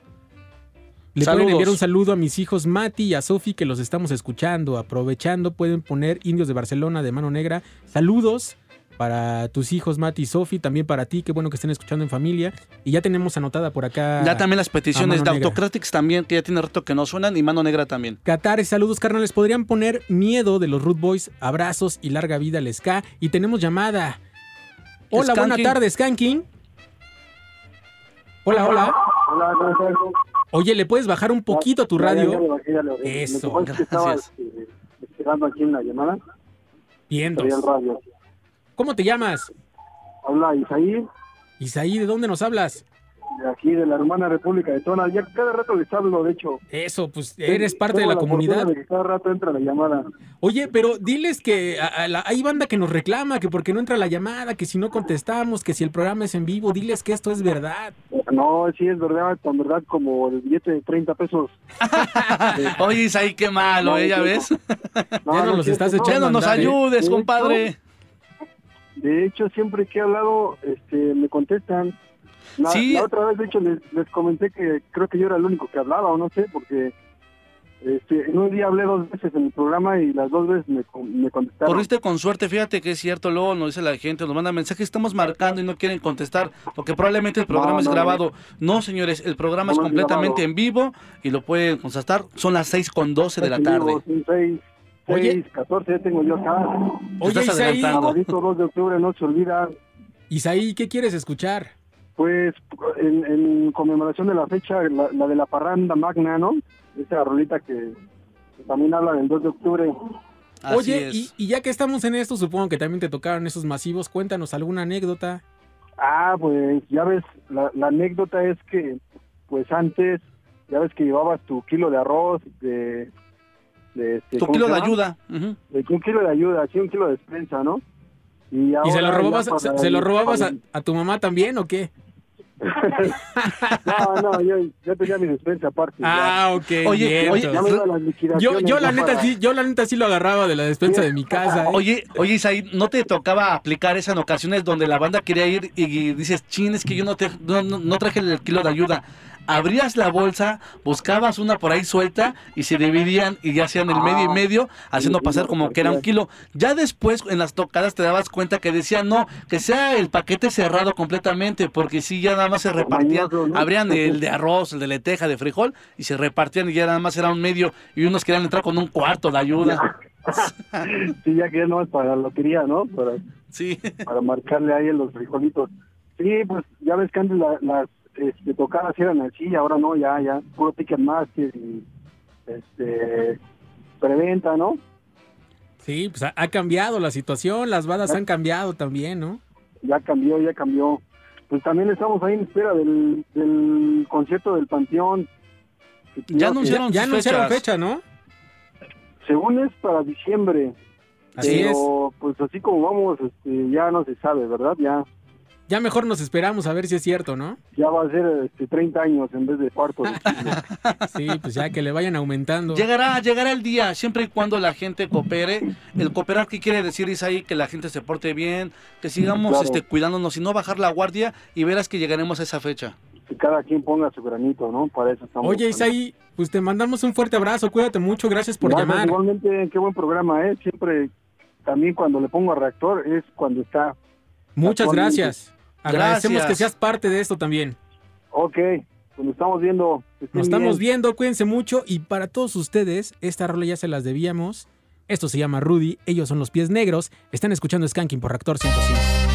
Le pueden Saludos. enviar un saludo a mis hijos Mati y a Sofi que los estamos escuchando. Aprovechando, pueden poner Indios de Barcelona de Mano Negra. Saludos para tus hijos Mati y Sofi, también para ti, qué bueno que estén escuchando en familia. Y ya tenemos anotada por acá. ya también las peticiones de. Autocratics también, que ya tiene rato que no suenan, y Mano Negra también. Catares, saludos carnales. Podrían poner miedo de los Root Boys, abrazos y larga vida al ska. Y tenemos llamada. Hola, buena tarde, Skanking. Hola, hola. Hola, ¿cómo estás? Oye, ¿le puedes bajar un poquito tu ya, radio? ya ya. Eso, Lo que estaba gracias. este, esperando aquí en la llamada. El radio. ¿Cómo te llamas? Habla Isaí, Isaí, ¿de dónde nos hablas? de aquí de la hermana República de Tona. Ya cada rato les hablo, de hecho. Eso, pues eres parte de la comunidad. fortuna de que cada rato entra la llamada. Oye, pero diles que a- a la- hay banda que nos reclama, que porque no entra la llamada, que si no contestamos, que si el programa es en vivo, diles que esto es verdad. No, sí, es verdad, con verdad, como el billete de 30 pesos. Oye, Isaí, qué malo, ¿eh? ¿Ya ves? Ya no los estás no, Ya no nos ¿eh? ayudes, De compadre. De hecho, siempre que he hablado, este, me contestan. La, Sí. la otra vez, de hecho, les, les comenté que creo que yo era el único que hablaba, o no sé, porque este, en un día hablé dos veces en el programa y las dos veces me, con- me contestaron. Corriste con suerte, fíjate que es cierto, luego nos dice la gente, nos manda mensajes, estamos marcando y no quieren contestar, porque probablemente el programa No, es no, grabado. No, señores, el programa es No, no es completamente grabado. en vivo y lo pueden constatar. Son las 6 con 12 de la vivo, tarde. seis, Oye. seis, 14 ya tengo yo acá. Oye, Estás Isaí, adelantando. Sabadito 2 de octubre, no se olvida. Isaí, ¿qué quieres escuchar? Pues en, en conmemoración de la fecha, la, la de la parranda magna, ¿no? Esa rolita que, que también habla del 2 de octubre. Así Oye, y, y ya que estamos en esto, supongo que también te tocaron esos masivos, cuéntanos alguna anécdota. Ah, pues ya ves, la, la anécdota es que, pues antes, ya ves que llevabas tu kilo de arroz, de... de este, Tu ¿cómo kilo de ayuda. De un kilo de ayuda, sí, un kilo de despensa, ¿no? Y, ¿Y se ahora lo robabas, se, se lo robabas a tu mamá también o qué? No, no, yo, yo tenía mi despensa aparte. ya. Ah, ok. Oye, oye, Ya me iba a las liquidaciones. yo, yo la ya neta para- sí, yo la neta sí lo agarraba de la despensa de mi casa. ¿eh? Oye, oye, Isaí, ¿no te tocaba aplicar esa en ocasiones donde la banda quería ir y dices, chin, es que yo no, te, no, no- no traje el kilo de ayuda? Abrías la bolsa, buscabas una por ahí suelta y se dividían y ya hacían el medio y medio, haciendo pasar como que era un kilo. Ya después en las tocadas te dabas cuenta que decían, no, que sea el paquete cerrado completamente, porque si ya nada más se repartían, abrían el de arroz, el de lenteja, de frijol y se repartían y ya nada más era un medio y unos querían entrar con un cuarto de ayuda. Sí, ya que ya no es para la lotería, ¿no? Para, Sí. para marcarle ahí en los frijolitos. Sí, pues ya ves que antes la- las este, tocadas eran así, ahora no, ya, ya, puro Ticketmaster y este, preventa, ¿no? Sí, pues ha, ha cambiado la situación, las bandas han cambiado también, ¿no? Ya cambió, ya cambió. Pues también estamos ahí en espera del, del concierto del Panteón. Ya anunciaron Ya sus anunciaron fecha, ¿no? Según es para diciembre. Así pero, pues así como vamos, este, ya no se sabe, ¿verdad? Ya Ya mejor nos esperamos a ver si es cierto, ¿no? ya va a ser este, 30 años en vez de cuarto. de. Sí, pues ya que le vayan aumentando. Llegará, llegará el día, siempre y cuando la gente coopere. El cooperar, ¿qué quiere decir, Isaí? Que la gente se porte bien, que sigamos Claro. este, cuidándonos y no bajar la guardia y verás que llegaremos a esa fecha. que cada quien ponga su granito, ¿no? Para eso estamos. Oye, Isaí, pues te mandamos un fuerte abrazo, cuídate mucho, gracias por Gracias, llamar. Igualmente, qué buen programa, ¿eh? Siempre, también cuando le pongo a reactor es cuando está. Muchas gracias. Agradecemos Gracias. que seas parte de esto también. Ok, pues nos estamos viendo. Nos estamos bien. viendo, cuídense mucho y para todos ustedes, esta rola ya se las debíamos. Esto se llama Rudy, ellos son los pies negros. Están escuchando Skanking por Reactor 105.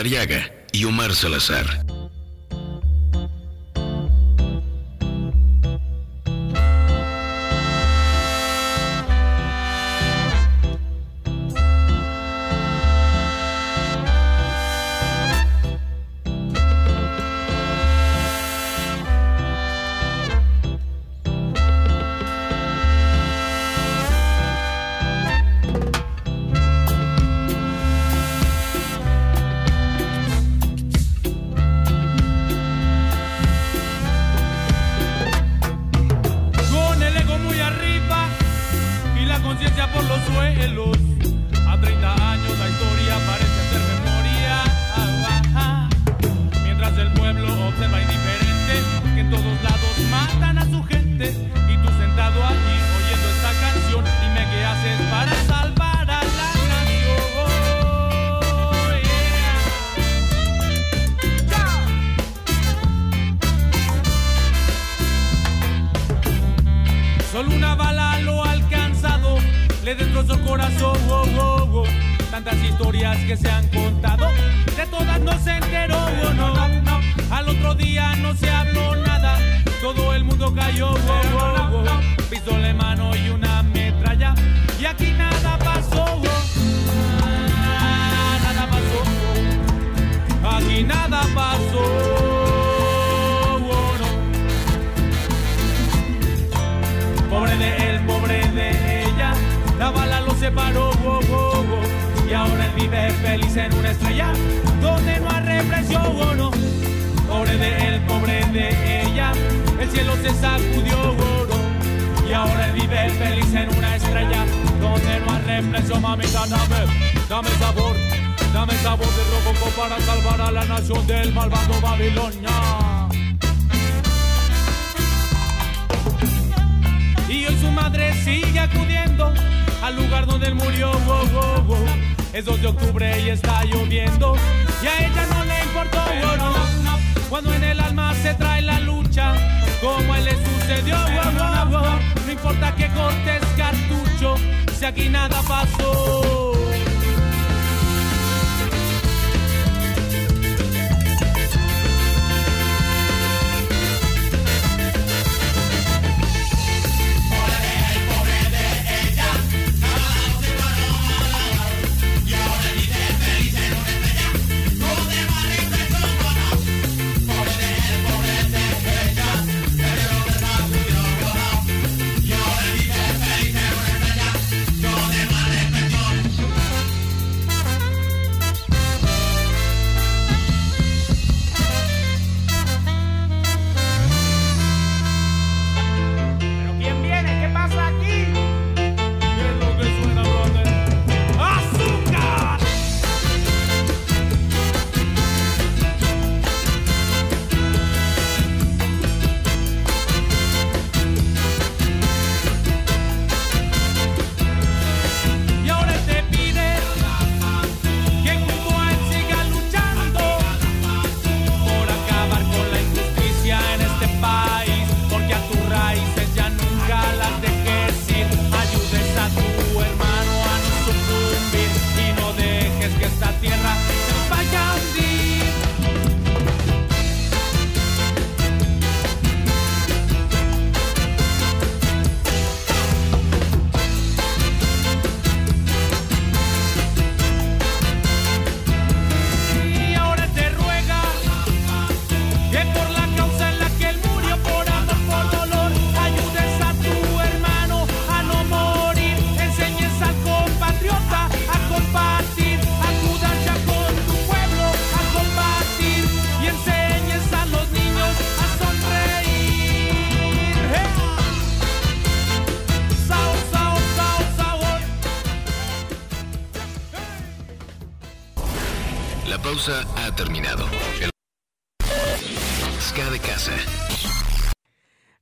Madariaga y Omar Salazar.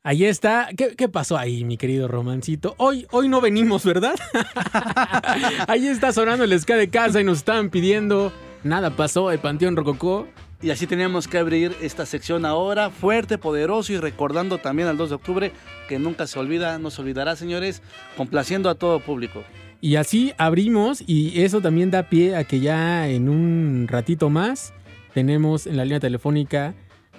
Ahí está. ¿Qué, ¿Qué, pasó ahí, mi querido romancito? Hoy, hoy no venimos, ¿verdad? ahí está sonando el ska de casa y nos están pidiendo. Nada pasó, el Panteón Rococó. Y así teníamos que abrir esta sección ahora, fuerte, poderoso y recordando también al 2 de octubre, que nunca se olvida, no se olvidará, señores, complaciendo a todo público. Y así abrimos y eso también da pie a que ya en un ratito más tenemos en la línea telefónica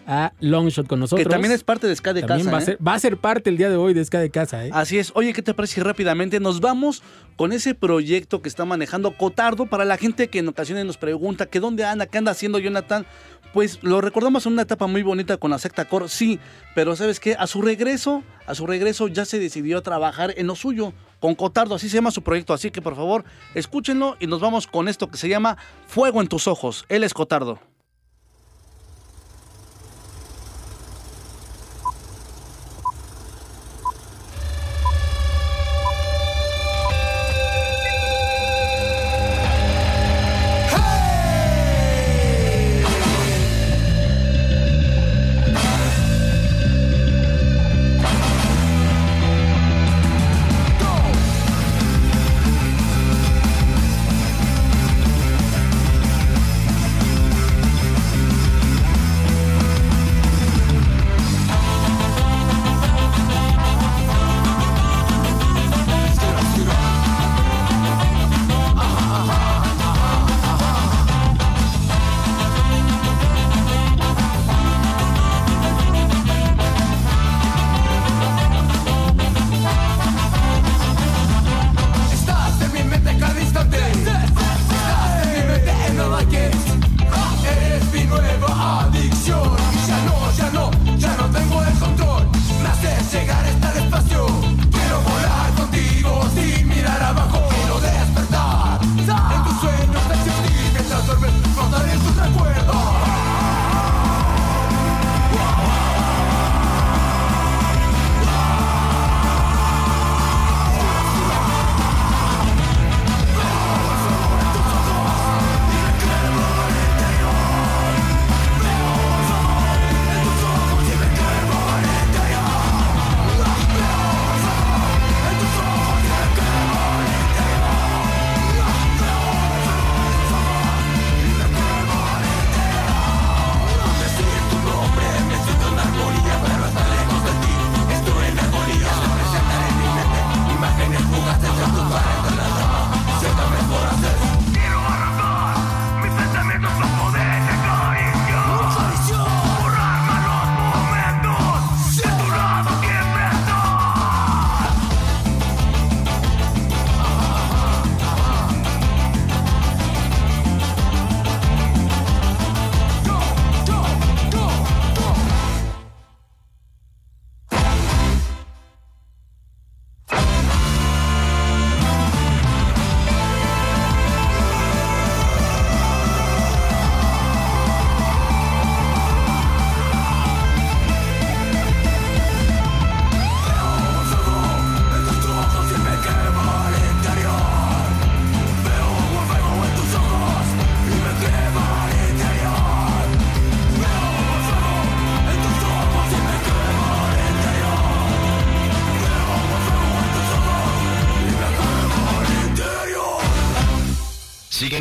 a Longshot con nosotros. Que también es parte de Ska de También Casa. va, a ¿eh? ser, va a ser parte el día de hoy de Ska de Casa. ¿eh? Así es. Oye, ¿qué te parece rápidamente nos vamos con ese proyecto que está manejando Cotardo para la gente que en ocasiones nos pregunta que dónde anda, qué anda haciendo Jonathan? Pues lo recordamos en una etapa muy bonita con la secta Core, sí, pero ¿sabes qué? A su regreso, a su regreso ya se decidió a trabajar en lo suyo, con Cotardo, así se llama su proyecto, así que por favor, escúchenlo y nos vamos con esto que se llama Fuego en tus ojos. Él es Cotardo.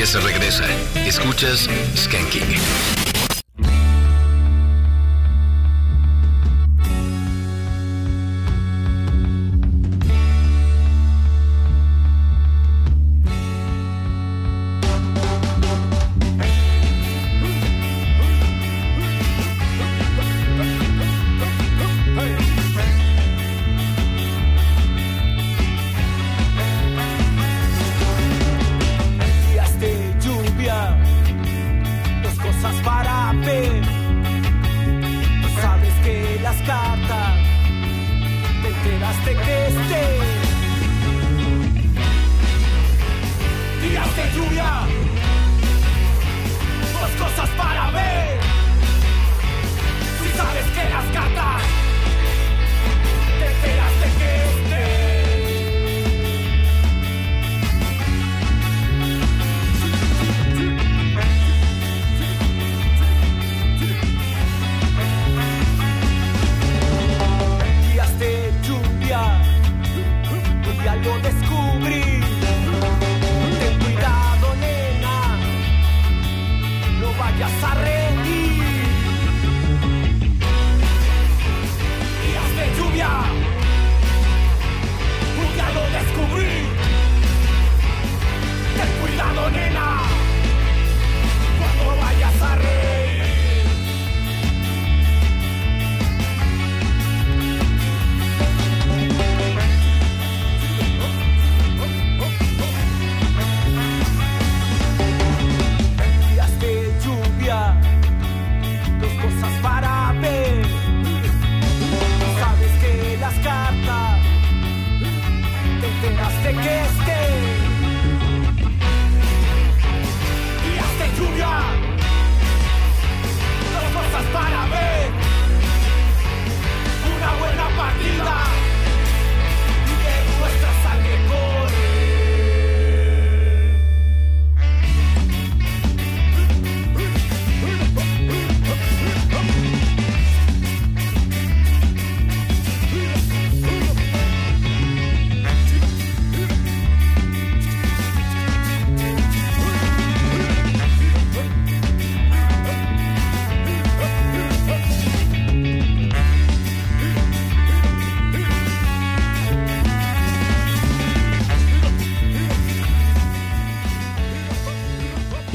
10 regresa. Escuchas Skanking.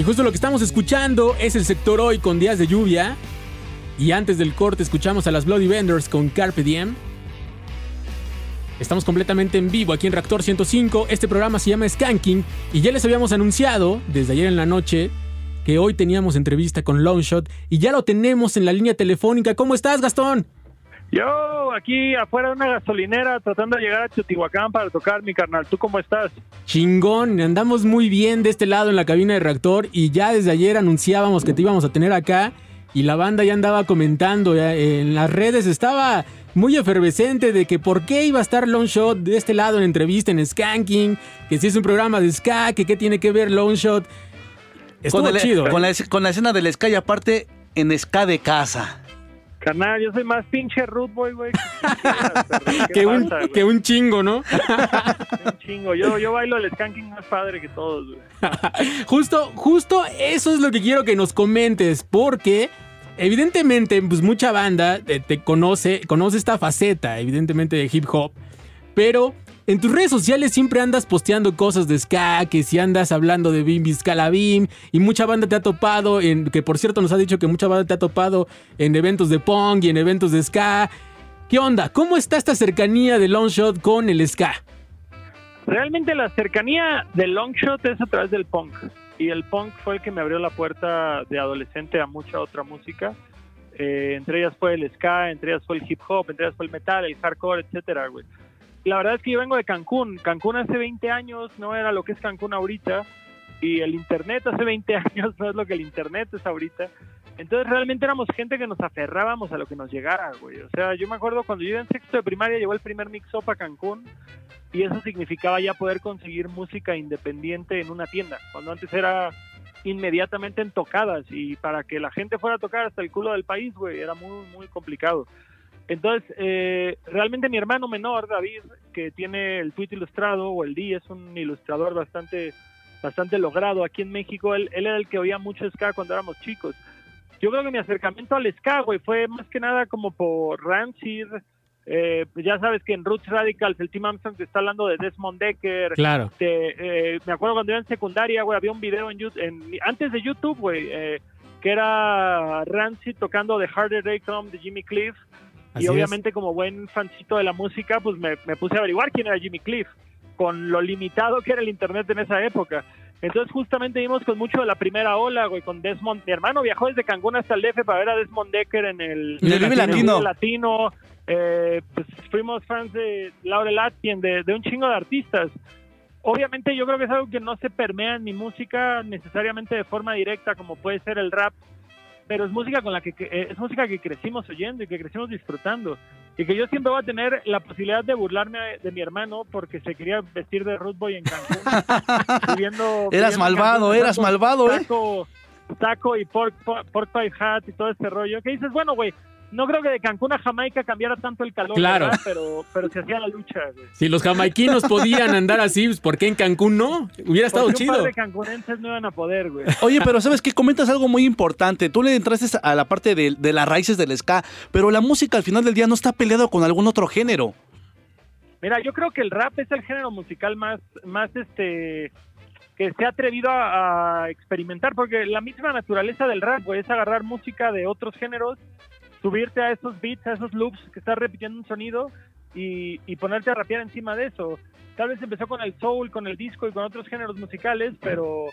Justo lo que estamos escuchando es el sector hoy con días de lluvia. Y antes del corte escuchamos a las Bloody Vendors con Carpe Diem. Estamos completamente en vivo aquí en Reactor 105. Este programa se llama Skanking y ya les habíamos anunciado desde ayer en la noche que hoy teníamos entrevista con Longshot y ya lo tenemos en la línea telefónica. ¿Cómo estás, Gastón? Yo aquí afuera de una gasolinera tratando de llegar a Teotihuacán para tocar mi carnal. ¿Tú cómo estás? Chingón, andamos muy bien de este lado en la cabina de reactor y ya desde ayer anunciábamos que te íbamos a tener acá y la banda ya andaba comentando ya en las redes, estaba muy efervescente de que por qué iba a estar Longshot de este lado en entrevista en Skanking, que si es un programa de ska, que qué tiene que ver Longshot. Estuvo con, el- chido. ¿eh? con la, con la escena del Sky aparte en Ska de casa. Carnal, yo soy más pinche root boy, güey. que, un, pasa, que un chingo, ¿no? Un chingo. Yo, yo bailo el skanking más padre que todos, güey. Justo, justo eso es lo que quiero que nos comentes, porque evidentemente, pues mucha banda te conoce, conoce esta faceta, evidentemente, de hip hop, pero en tus redes sociales siempre andas posteando cosas de ska, que si andas hablando de Bim Bim, y mucha banda te ha topado, en, que por cierto nos ha dicho que mucha banda te ha topado en eventos de punk y en eventos de ska. ¿Qué onda? ¿Cómo está esta cercanía de Longshot con el ska? Realmente la cercanía del longshot es a través del punk. Y el punk fue el que me abrió la puerta de adolescente a mucha otra música. Eh, entre ellas fue el ska, entre ellas fue el hip hop, entre ellas fue el metal, el hardcore, etcétera, güey. La verdad es que yo vengo de Cancún. Cancún hace 20 años no era lo que es Cancún ahorita. Y el internet hace 20 años no es lo que el internet es ahorita. Entonces realmente éramos gente que nos aferrábamos a lo que nos llegara, güey. O sea, yo me acuerdo cuando yo iba en sexto de primaria llegó el primer mix-up a Cancún y eso significaba ya poder conseguir música independiente en una tienda, cuando antes era inmediatamente en tocadas y para que la gente fuera a tocar hasta el culo del país, güey, era muy, muy complicado. Entonces, eh, realmente mi hermano menor, David, que tiene el tweet ilustrado, o el D, es un ilustrador bastante, bastante logrado aquí en México. Él, él era el que oía mucho ska cuando éramos chicos. Yo creo que mi acercamiento al ska, güey, fue más que nada como por Rancid. Eh, pues ya sabes que en Roots Radicals el Team Armstrong te está hablando de Desmond Decker. Claro. Te- eh, me acuerdo cuando iba en secundaria, güey, había un video en, YouTube, en antes de YouTube, güey, eh, que era Rancid tocando The Harder Day Come de Jimmy Cliff. Así y es. obviamente como buen fancito de la música, pues me, me puse a averiguar quién era Jimmy Cliff, con lo limitado que era el internet en esa época. Entonces justamente vimos con mucho de la primera ola, güey, con Desmond. Mi hermano viajó desde Cancún hasta el DF para ver a Desmond Decker en el, En el Latino. Latino. Eh, pues fuimos fans de Laurel Atkins, de, de un chingo de artistas. Obviamente yo creo que es algo que no se permea en mi música necesariamente de forma directa como puede ser el rap, pero es música con la que que- eh, es música que crecimos oyendo y que crecimos disfrutando y que yo siempre voy a tener la posibilidad de burlarme de mi hermano porque se quería vestir de Ruth Boy en Cancún viviendo- Eras malvado, Cancún, eras taco- malvado, ¿eh? taco, taco y pork, pork pie hat y todo este rollo que dices bueno güey no creo que de Cancún a Jamaica cambiara tanto el calor Claro. ¿verdad? pero pero se hacía la lucha güey. Si los jamaiquinos podían andar así, pues, ¿por qué en Cancún no? Hubiera estado Porque un par chido. de cancunenses no iban a poder güey Oye, pero ¿sabes qué? Comentas algo muy importante. Tú le entraste a la parte de, de las raíces del ska, pero la música al final del día no está peleado con algún otro género. Mira, yo creo que el rap es el género musical más, más este, que se ha atrevido a, a experimentar, porque la misma naturaleza del rap, güey, es agarrar música de otros géneros, subirte a esos beats, a esos loops que estás repitiendo un sonido y, y ponerte a rapear encima de eso. Tal vez empezó con el soul, con el disco y con otros géneros musicales, pero,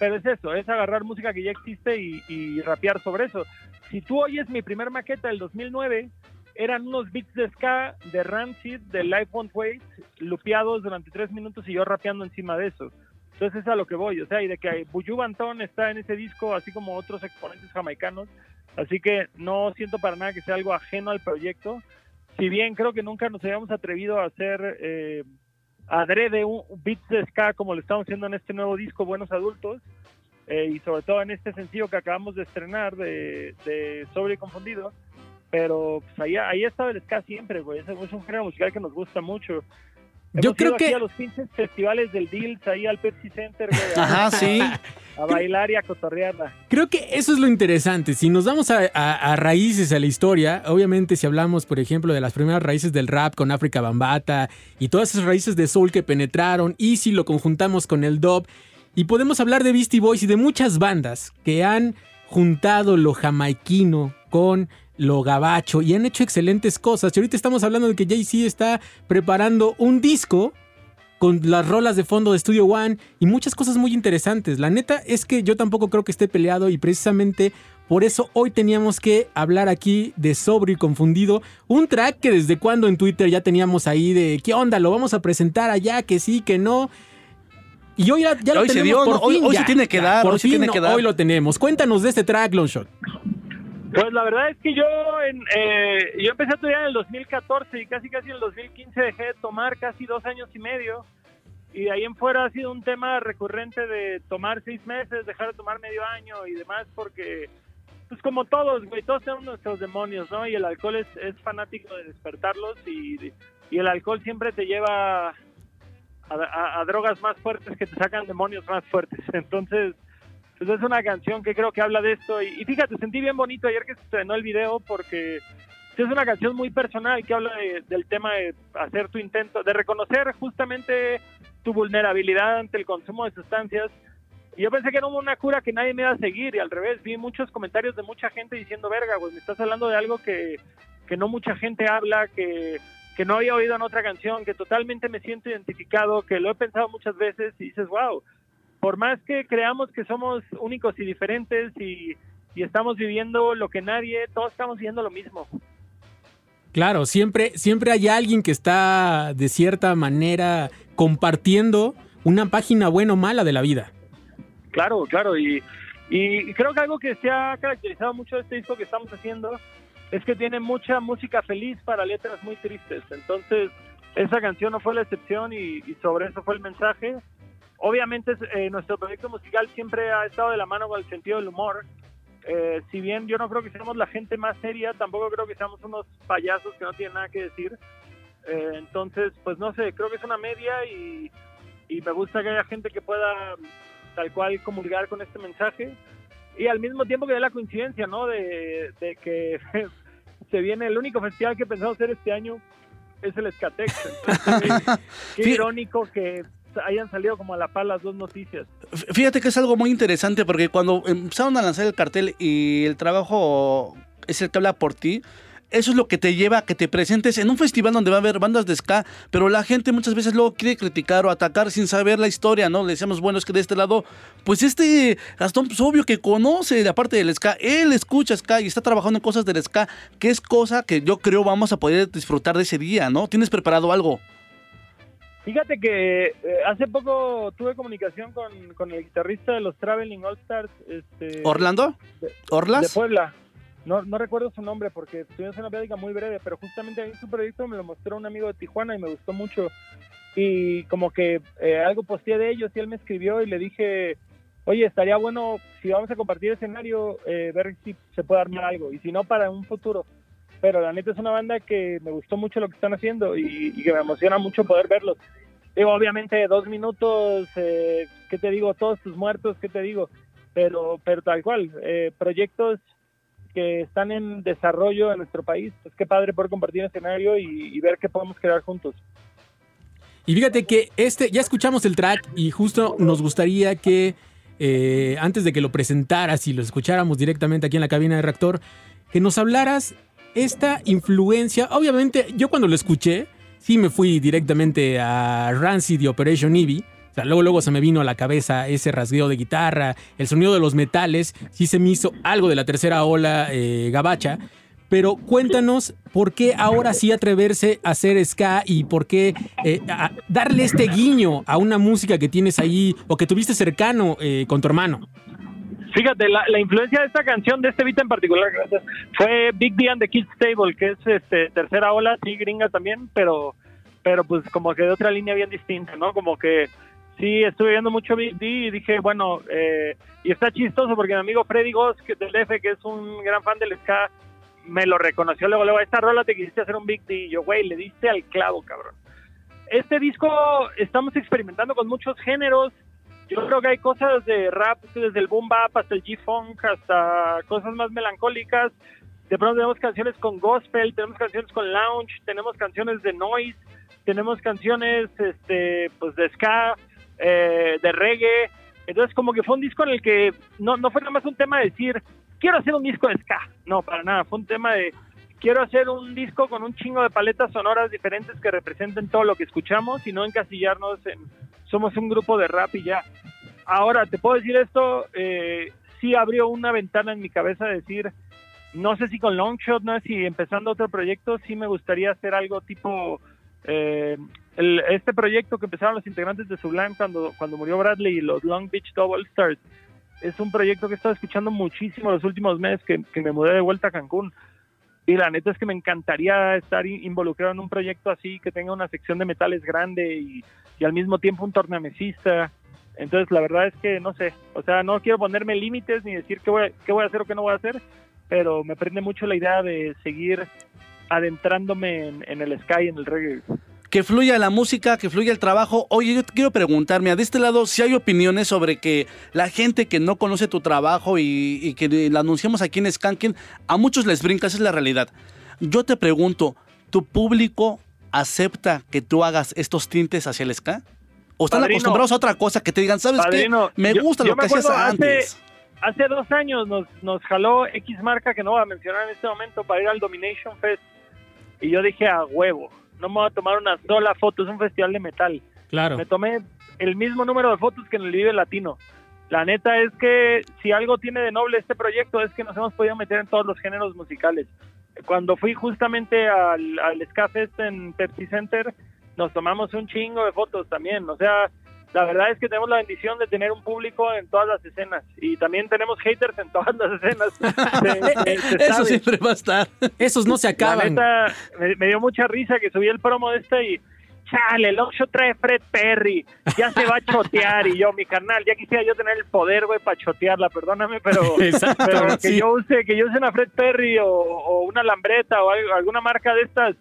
pero es eso, es agarrar música que ya existe y, y rapear sobre eso. Si tú oyes mi primer maqueta del 2009, eran unos beats de ska de Rancid, de Life Won't Wait, lupeados durante tres minutos y yo rapeando encima de eso. Entonces es a lo que voy, o sea, y de que Buju Banton está en ese disco, así como otros exponentes jamaicanos, así que no siento para nada que sea algo ajeno al proyecto, si bien creo que nunca nos habíamos atrevido a hacer eh, adrede un beats de ska como lo estamos haciendo en este nuevo disco, Buenos Adultos, eh, y sobre todo en este sencillo que acabamos de estrenar de, de Sobre y Confundido, pero pues ahí, estaba el ska siempre, güey. Es un género musical que nos gusta mucho. Yo creo ido aquí que- a los pinches festivales del Deals, ahí al Pepsi Center, güey. Ajá, a- sí. A bailar y a cotorrearla. Creo que eso es lo interesante. Si nos vamos a, a- a raíces a la historia, obviamente si hablamos, por ejemplo, de las primeras raíces del rap con África Bambata y todas esas raíces de soul que penetraron, y si lo conjuntamos con el dub, y podemos hablar de Beastie Boys y de muchas bandas que han juntado lo jamaiquino con lo gabacho y han hecho excelentes cosas. Y ahorita estamos hablando de que Jay-Z está preparando un disco con las rolas de fondo de Studio One y muchas cosas muy interesantes. La neta es que yo tampoco creo que esté peleado y precisamente por eso hoy teníamos que hablar aquí de Sobrio y Confundido, un track que desde cuando en Twitter ya teníamos ahí de qué onda, lo vamos a presentar allá, que sí, que no. Y hoy ya, ya lo Hoy se tenemos dio, por ¿no? Hoy- fin, hoy ya, se tiene que ya, dar, por hoy se tiene no, que dar. Hoy lo tenemos. Cuéntanos de este track, Longshot. Pues la verdad es que yo en, eh, yo empecé a estudiar en el 2014 y casi casi en el 2015 dejé de tomar casi dos años y medio y de ahí en fuera ha sido un tema recurrente de tomar seis meses, dejar de tomar medio año y demás porque pues como todos, güey, todos tenemos nuestros demonios, ¿no? Y el alcohol es, es fanático de despertarlos y, y el alcohol siempre te lleva a, drogas más fuertes que te sacan demonios más fuertes. Entonces, pues es una canción que creo que habla de esto. Y, fíjate, sentí bien bonito ayer que se estrenó el video porque es una canción muy personal que habla de- del tema de hacer tu intento, de reconocer justamente tu vulnerabilidad ante el consumo de sustancias. Y yo pensé que era una cura que nadie me iba a seguir y al revés, vi muchos comentarios de mucha gente diciendo, verga, pues me estás hablando de algo que, que no mucha gente habla, que, que no había oído en otra canción, que totalmente me siento identificado, que lo he pensado muchas veces y dices, wow, por más que creamos que somos únicos y diferentes y, y estamos viviendo lo que nadie, todos estamos viviendo lo mismo. Claro, siempre, siempre hay alguien que está de cierta manera compartiendo una página buena o mala de la vida. Claro, claro, y, y creo que algo que se ha caracterizado mucho de este disco que estamos haciendo es que tiene mucha música feliz para letras muy tristes. Entonces, esa canción no fue la excepción y, y sobre eso fue el mensaje. Obviamente, eh, nuestro proyecto musical siempre ha estado de la mano con el sentido del humor. Eh, si bien yo no creo que seamos la gente más seria, tampoco creo que seamos unos payasos que no tienen nada que decir. Eh, entonces, pues no sé, creo que es una media y, y me gusta que haya gente que pueda tal cual comulgar con este mensaje y al mismo tiempo que dé la coincidencia, ¿no? De, de que se viene el único festival que pensamos hacer este año es el Escatex. Entonces, qué irónico que hayan salido como a la par las dos noticias. Fíjate que es algo muy interesante porque cuando empezaron a lanzar el cartel y el trabajo es el que habla por ti, eso es lo que te lleva a que te presentes en un festival donde va a haber bandas de ska, pero la gente muchas veces luego quiere criticar o atacar sin saber la historia, ¿no? Le decíamos, bueno, es que de este lado, pues este Gastón, pues obvio que conoce la parte del ska, él escucha ska y está trabajando en cosas del ska, que es cosa que yo creo vamos a poder disfrutar de ese día, ¿no? ¿Tienes preparado algo? Fíjate que eh, hace poco tuve comunicación con, con el guitarrista de los Traveling All Stars. Este, ¿Orlando? ¿Orlas? De Puebla. No, no recuerdo su nombre porque tuvimos una plática muy breve, pero justamente a mí su proyecto me lo mostró un amigo de Tijuana y me gustó mucho. Y como que eh, algo posteé de ellos y él me escribió y le dije, oye, estaría bueno si vamos a compartir escenario, eh, ver si se puede armar algo y si no, para un futuro. Pero la neta es una banda que me gustó mucho lo que están haciendo y, que me emociona mucho poder verlos. Digo, obviamente dos minutos, eh, ¿qué te digo? Todos tus muertos, ¿qué te digo? Pero, pero tal cual, eh, proyectos que están en desarrollo en nuestro país, pues qué padre poder compartir escenario y, y ver qué podemos crear juntos. Y fíjate que este, ya escuchamos el track y justo nos gustaría que eh, antes de que lo presentaras y lo escucháramos directamente aquí en la cabina de reactor, que nos hablaras esta influencia. Obviamente, yo cuando lo escuché, sí me fui directamente a Rancid y Operation Eevee. O sea, luego, luego se me vino a la cabeza ese rasgueo de guitarra, el sonido de los metales, sí se me hizo algo de la tercera ola eh, gabacha. Pero cuéntanos por qué ahora sí atreverse a hacer ska y por qué eh, darle este guiño a una música que tienes ahí o que tuviste cercano eh, con tu hermano. Fíjate, la, influencia de esta canción, de este beat en particular, gracias, fue Big D and the Kids Table, que es este, tercera ola, sí, gringa también, pero, pero pues como que de otra línea bien distinta, ¿no? Como que sí, estuve viendo mucho Big D y dije, bueno, eh, y está chistoso porque mi amigo Freddy Goss, del F, que es un gran fan del ska, me lo reconoció luego, luego, esta rola te quisiste hacer un Big D, y yo, güey, le diste al clavo, cabrón. Este disco estamos experimentando con muchos géneros, yo creo que hay cosas de rap, desde el boom bap hasta el G-funk, hasta cosas más melancólicas. De pronto tenemos canciones con gospel, tenemos canciones con lounge, tenemos canciones de noise, tenemos canciones este, pues de ska, eh, de reggae. Entonces como que fue un disco en el que no, no fue nada más un tema de decir, quiero hacer un disco de ska. No, para nada, fue un tema de, quiero hacer un disco con un chingo de paletas sonoras diferentes que representen todo lo que escuchamos y no encasillarnos en somos un grupo de rap y ya. Ahora, te puedo decir esto, eh, sí abrió una ventana en mi cabeza de decir, no sé si con Longshot, no sé si empezando otro proyecto, sí me gustaría hacer algo tipo eh, este proyecto que empezaron los integrantes de Sublime cuando, cuando murió Bradley y los Long Beach Double Stars. Es un proyecto que he estado escuchando muchísimo los últimos meses que, que me mudé de vuelta a Cancún. Y la neta es que me encantaría estar in- involucrado en un proyecto así, que tenga una sección de metales grande y, y al mismo tiempo un tornamesista. Entonces, la verdad es que no sé, o sea, no quiero ponerme límites ni decir qué voy, a- qué voy a hacer o qué no voy a hacer, pero me prende mucho la idea de seguir adentrándome en, en el sky, en el reggae. que fluya la música, que fluya el trabajo. Oye, yo te quiero preguntar, mira, de este lado, si hay opiniones sobre que la gente que no conoce tu trabajo y, y que la anunciamos aquí en Skanking, a muchos les brinca, esa es la realidad. Yo te pregunto, ¿tu público acepta que tú hagas estos tintes hacia el ska? ¿O están Padrino. acostumbrados a otra cosa que te digan, ¿sabes Padrino, qué? Me gusta yo lo que hacías hace- antes. Hace dos años nos, nos jaló X marca que no voy a mencionar en este momento para ir al Domination Fest. Y yo dije a huevo, no me voy a tomar una sola foto, es un festival de metal. Claro. Me tomé el mismo número de fotos que en el Vive Latino. La neta es que si algo tiene de noble este proyecto es que nos hemos podido meter en todos los géneros musicales. Cuando fui justamente al, al Ska Fest en Pepsi Center, nos tomamos un chingo de fotos también. O sea, la verdad es que tenemos la bendición de tener un público en todas las escenas y también tenemos haters en todas las escenas. Se- se- se Eso sabe. siempre va a estar. Esos no se La acaban. neta, me, me dio mucha risa que subí el promo de esta y, chale, el Longshot trae Fred Perry, ya se va a chotear. Y yo, mi carnal, ya quisiera yo tener el poder, güey, para chotearla, perdóname, pero, Exacto, pero que yo use que yo use una Fred Perry o, o una Lambreta o algo- alguna marca de estas,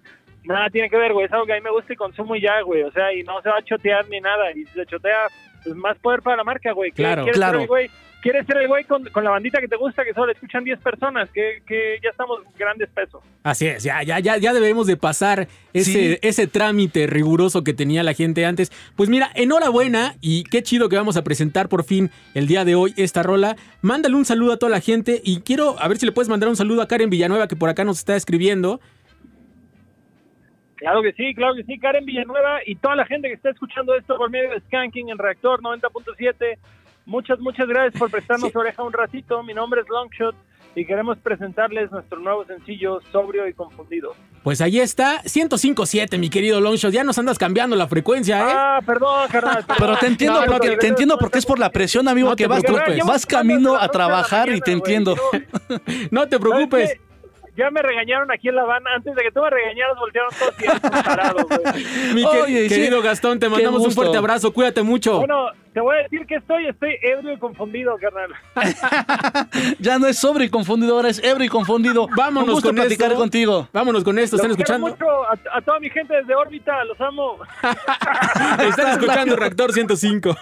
nada tiene que ver, güey, es algo que a mí me gusta y consumo y ya, güey, o sea, y no se va a chotear ni nada. Y si se chotea, pues más poder para la marca, güey. ¿Qué- Claro, claro. Güey? ¿Quieres ser el güey con, con la bandita que te gusta, que solo le escuchan 10 personas? Que, que ya estamos grandes pesos. Así es, ya, ya, ya, ya debemos de pasar ese, Sí. ese trámite riguroso que tenía la gente antes. Pues mira, enhorabuena y qué chido que vamos a presentar por fin el día de hoy esta rola. Mándale un saludo a toda la gente y quiero a ver si le puedes mandar un saludo a Karen Villanueva que por acá nos está escribiendo. Claro que sí, claro que sí, Karen Villanueva y toda la gente que está escuchando esto por medio de Skanking en Reactor 90.7. Muchas, muchas gracias por prestarnos su oreja un ratito. Mi nombre es Longshot y queremos presentarles nuestro nuevo sencillo, Sobrio y Confundido. Pues ahí está, 105.7, mi querido Longshot. Ya nos andas cambiando la frecuencia, ¿eh? Ah, perdón, carnal. Pero te entiendo, No, porque, te- entiendo porque es por la presión, amigo, No que vas, preocupes. vas camino a trabajar y te entiendo. No te preocupes. ¿Sabes qué? Ya me regañaron aquí en La Habana. Antes de que tú me regañaras, voltearon todos y tarados, güey. Mi Oye, sí. querido Gastón, te mandamos un fuerte abrazo. Cuídate mucho. Bueno, te voy a decir que estoy, estoy ebrio y confundido, carnal. Ya no es sobre y confundido, ahora es ebrio y confundido. Vámonos Un gusto con platicar esto. contigo. Vámonos con esto. ¿Están Los escuchando? mucho a, a toda mi gente desde órbita, los amo. Están escuchando Reactor 105.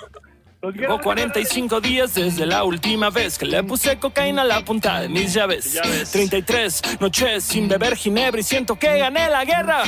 Llevo 45 días desde la última vez que le puse cocaína a la punta de mis llaves. 33 noches sin beber ginebra y siento que gané la guerra.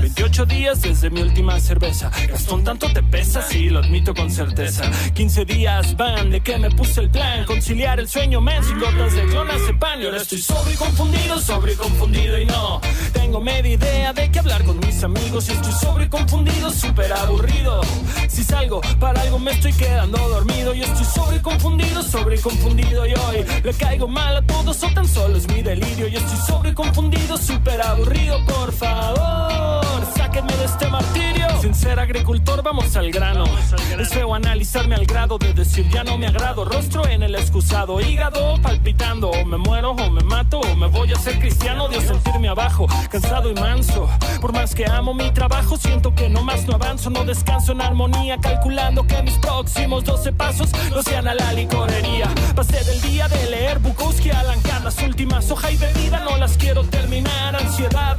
28 días desde mi última cerveza. Gastón, tanto te pesa, sí, lo admito con certeza. 15 días van de que me puse el plan. Conciliar el sueño menso y gotas de clonazepam. Y ahora estoy sobre y confundido, sobre y confundido y no. Tengo media idea de que hablar con mis amigos. Y estoy sobre y confundido, súper aburrido. Si salgo para algo me estoy quedando dormido. Y estoy sobre y confundido, sobre y confundido. Y hoy le caigo mal a todos o tan solo es mi delirio. Y estoy sobre y confundido, súper aburrido. Por favor, sáquenme de este martirio. Sin ser agricultor, vamos al grano. Es feo analizarme al grado de decir ya no me agrado. Rostro en el excusado, hígado palpitando. O me muero, o me mato, o me voy a ser cristiano. Dios sentirme abajo, cansado y manso. Por más que amo mi trabajo, siento que no más no avanzo. No descanso en armonía, calculando que mis próximos 12 pasos no sean a la licorería. Pasé del día de leer Bukowski Alancar. Las últimas hojas y bebida no las quiero terminar. Ansiedad,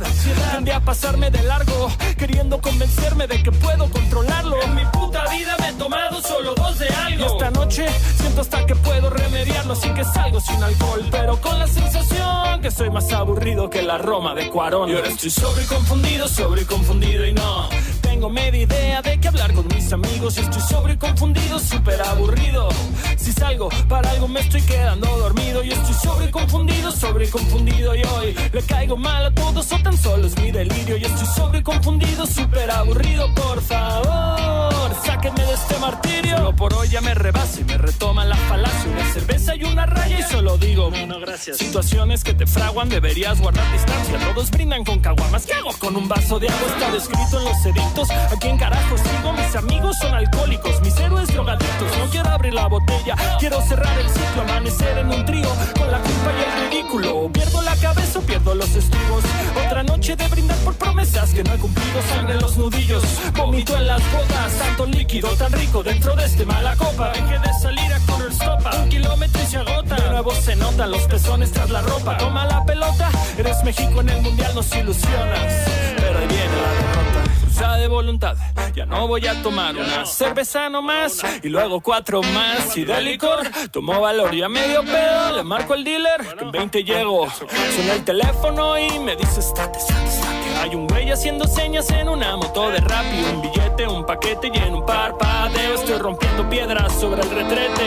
tendría a pasarme de largo, queriendo convencerme de que puedo controlarlo. En mi puta vida me he tomado solo dos de algo. Y esta noche siento hasta que puedo remediarlo, así que salgo sin alcohol, pero con la sensación que soy más aburrido que la Roma de Cuarón. Y ahora estoy sobre y confundido, sobre confundido y no. Tengo media idea de que hablar con mis amigos estoy sobre y confundido, súper aburrido. Si salgo para algo me estoy quedando dormido y estoy sobre confundido, sobre y confundido y hoy le caigo mal a todos o tan solo es mi delirio y estoy sobre confundido, súper aburrido, por favor, sáquenme de este martirio. Solo por hoy ya me rebasa y me retoma la falacia, una cerveza y una raya y solo digo, bueno, gracias. Situaciones que te fraguan, deberías guardar distancia. Todos brindan con caguamas, ¿qué hago con un vaso de agua? Está descrito en los edictos. ¿A quién carajo sigo? Mis amigos son alcohólicos, mis héroes drogadictos. No quiero abrir la botella, quiero cerrar el ciclo, amanecer en un trío con la culpa y el ridículo. Pierdo la cabeza pierdo los estribos. Otra noche de brindar por promesas que no he cumplido. Sangre en los nudillos, vomito en las botas. Tanto líquido tan rico dentro de este mala copa. Dejé de salir a correr stopa. Un kilómetro y se agota. De nuevo se notan los pezones tras la ropa. Toma la pelota, eres México en el mundial, nos ilusionas. Pero ahí viene la derrota. De voluntad, ya no voy a tomar una cerveza nomás y luego cuatro más y de licor tomo valor y a medio pedo le marco al dealer que en 20 llego. Suena el teléfono y me dice estate, estate. Hay un güey haciendo señas en una moto de rap y un billete, un paquete y en un parpadeo estoy rompiendo piedras sobre el retrete.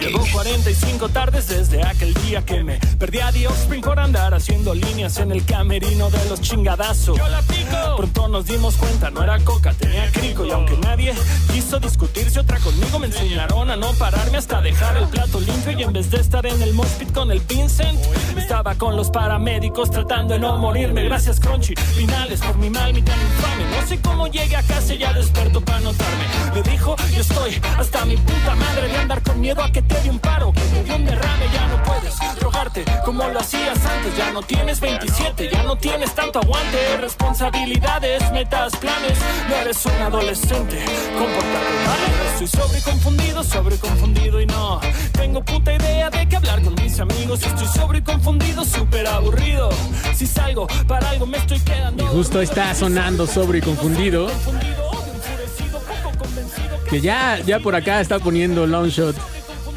Llevo 45 tardes desde aquel día que me perdí a The Offspring por andar haciendo líneas en el camerino de los chingadazos. Yo la pico. Pronto nos dimos cuenta, no era coca, tenía crico. Y aunque nadie quiso discutirse otra conmigo, me enseñaron a no pararme hasta dejar el plato limpio. Y en vez de estar en el mospit con el Vincent, estaba con los paramédicos tratando de no morirme. Gracias, Crunchy. Finales por mi mal, mi tan infame. No sé cómo llegué a casa ya desperto para notarme. Me dijo, yo estoy hasta mi puta madre de andar con miedo a que te dé un paro, que te dé un derrame, ya no puedes drogarte como lo hacías antes. Ya no tienes 27, ya no tienes tanto aguante, responsabilidades, metas, planes. No eres un adolescente, compórtate, ¿vale? Estoy sobre confundido, sobre confundido y no tengo puta idea de qué hablar con mis amigos. Estoy sobre y confundido, súper aburrido. Si salgo para algo me estoy. Y justo está sonando sobre y confundido. Que ya, ya por acá está poniendo Longshot.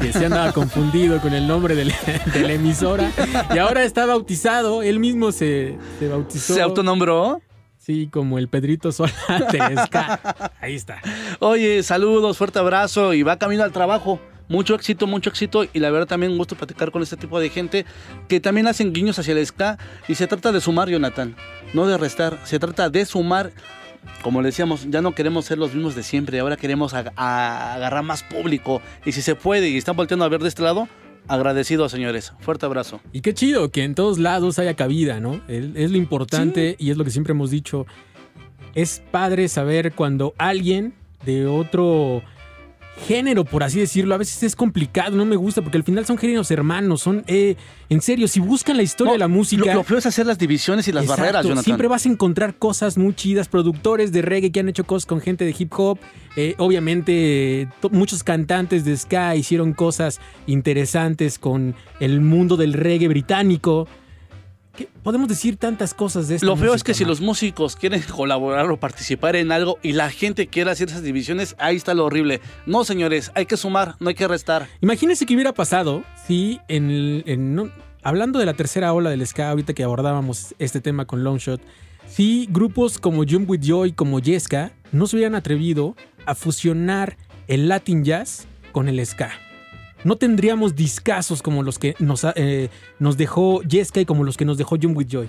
Que se andaba confundido con el nombre de la, de la emisora. Y ahora está bautizado. Él mismo se, se bautizó. ¿Se autonombró? Sí, como el Pedrito Sola. Ahí está. Oye, saludos, fuerte abrazo y va camino al trabajo. Mucho éxito, mucho éxito y la verdad también un gusto platicar con este tipo de gente que también hacen guiños hacia el ska y se trata de sumar, Jonathan, no de restar, se trata de sumar. Como le decíamos, ya no queremos ser los mismos de siempre, ahora queremos ag- agarrar más público y si se puede y están volteando a ver de este lado, agradecidos señores, fuerte abrazo. Y qué chido que en todos lados haya cabida, ¿no? Es, es lo importante y es lo que siempre hemos dicho. Es padre saber cuando alguien de otro género, por así decirlo, a veces es complicado, no me gusta, porque al final son géneros hermanos, son, eh, en serio, si buscan la historia de la música... Lo, lo feo es hacer las divisiones y las Exacto, barreras, Jonathan. Siempre vas a encontrar cosas muy chidas, productores de reggae que han hecho cosas con gente de hip hop. Eh, obviamente, muchos cantantes de ska hicieron cosas interesantes con el mundo del reggae británico. ¿Qué? Podemos decir tantas cosas de esta Lo feo es que si los músicos quieren colaborar o participar en algo y la gente quiere hacer esas divisiones, ahí está lo horrible. No, señores, hay que sumar, no hay que restar. Imagínense qué hubiera pasado si en, el- en- hablando de la tercera ola del ska, ahorita que abordábamos este tema con Longshot, si grupos como Jump With Joy, como Yesca, no se hubieran atrevido a fusionar el Latin Jazz con el ska. No tendríamos discazos como los que nos, eh, nos dejó Yesca y como los que nos dejó Jump With Joy.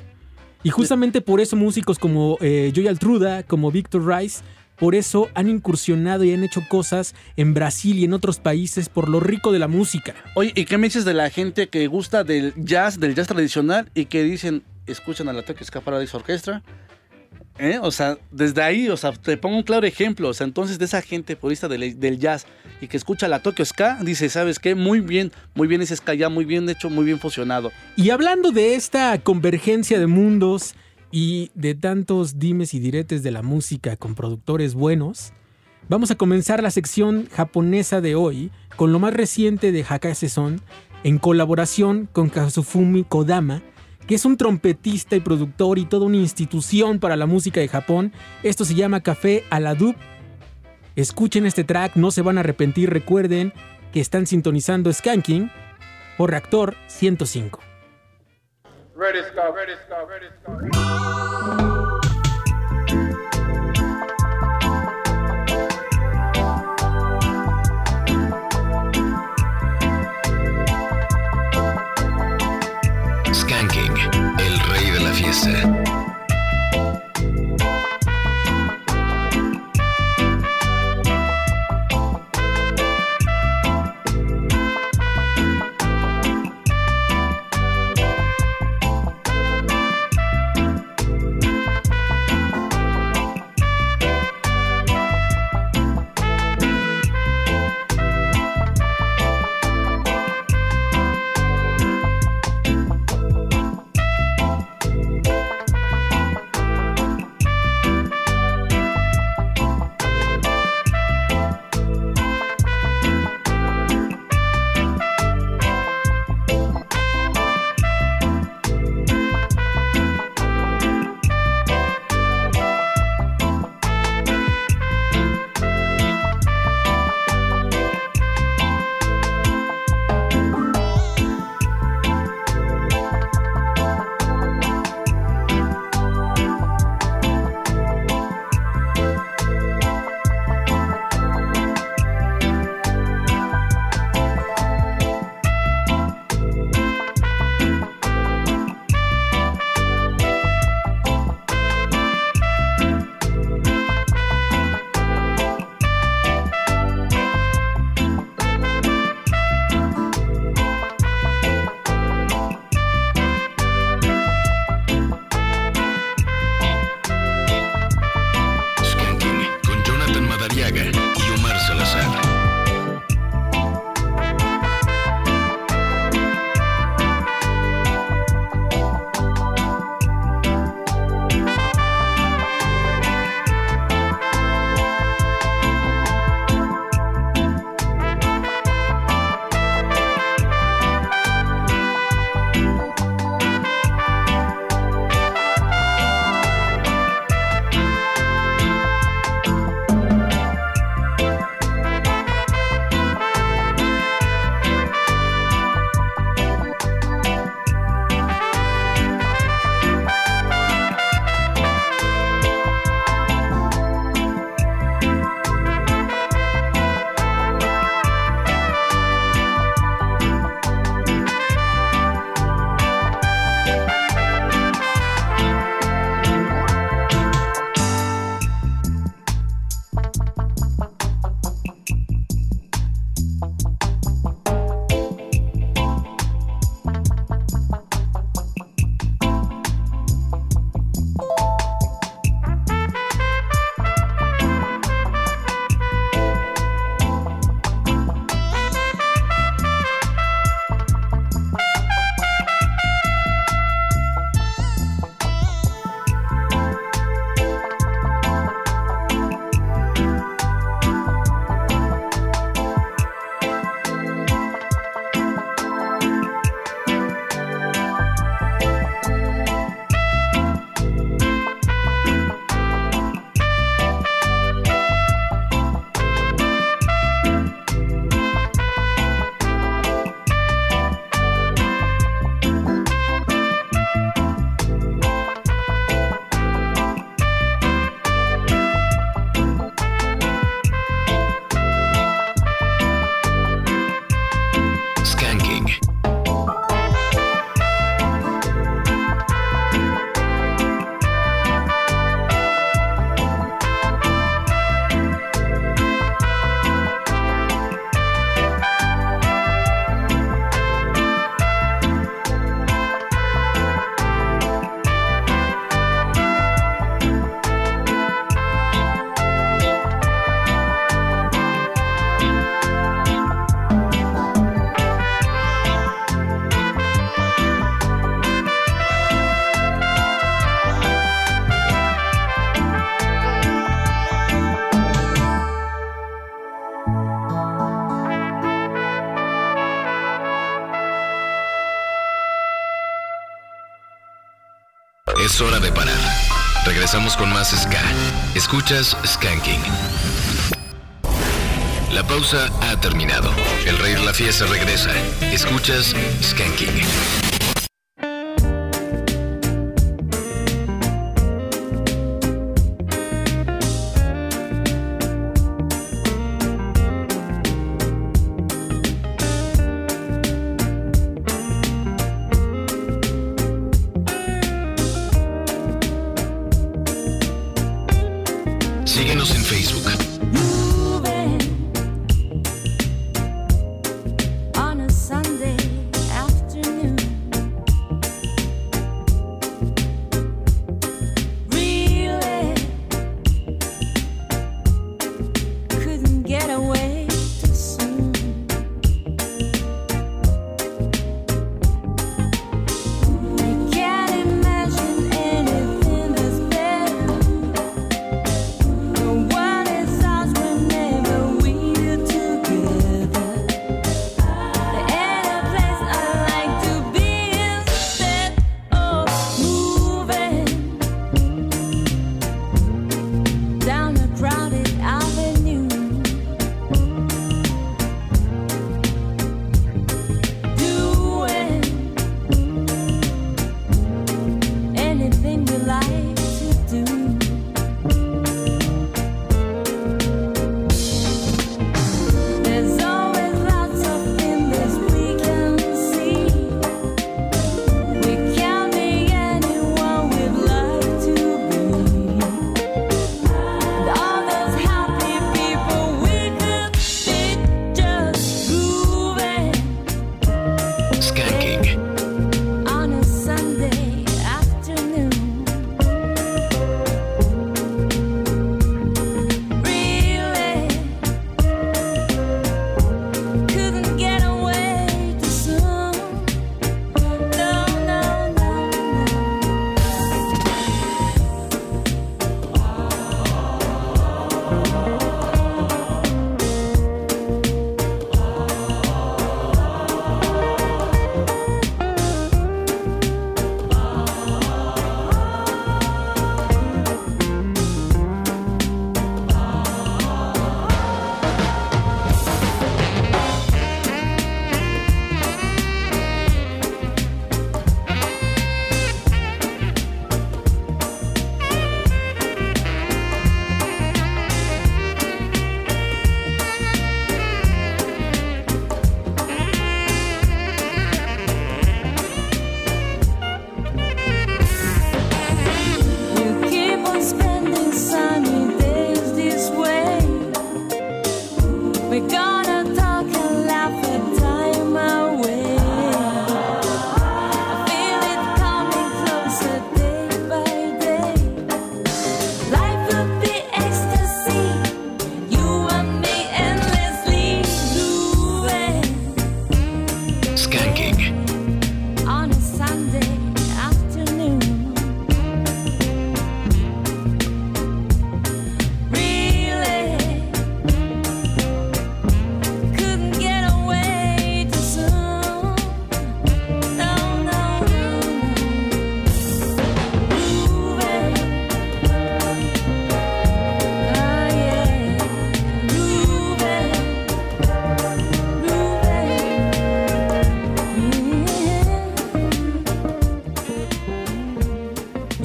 Y justamente por eso músicos como eh, Joy Altruda, como Victor Rice, por eso han incursionado y han hecho cosas en Brasil y en otros países por lo rico de la música. Oye, ¿y qué me dices de la gente que gusta del jazz, del jazz tradicional y que dicen, escuchan a la Tokyo Ska Paradise Orchestra? ¿Eh? O sea, desde ahí, o sea, te pongo un claro ejemplo. O sea, entonces de esa gente purista del, jazz y que escucha la Tokyo Ska, dice, ¿sabes qué? Muy bien, muy bien ese ska ya, muy bien hecho, muy bien fusionado. Y hablando de esta convergencia de mundos y de tantos dimes y diretes de la música con productores buenos, vamos a comenzar la sección japonesa de hoy con lo más reciente de Hakase-son en colaboración con Kazufumi Kodama, que es un trompetista y productor y toda una institución para la música de Japón. Esto se llama Café a la Dub. Escuchen este track, no se van a arrepentir. Recuerden que están sintonizando Skanking por Reactor 105. Ready, Scott, ready, Scott, ready, Scott. Rey Escuchas Skanking. La pausa ha terminado. El rey de la fiesta regresa. Escuchas Skanking.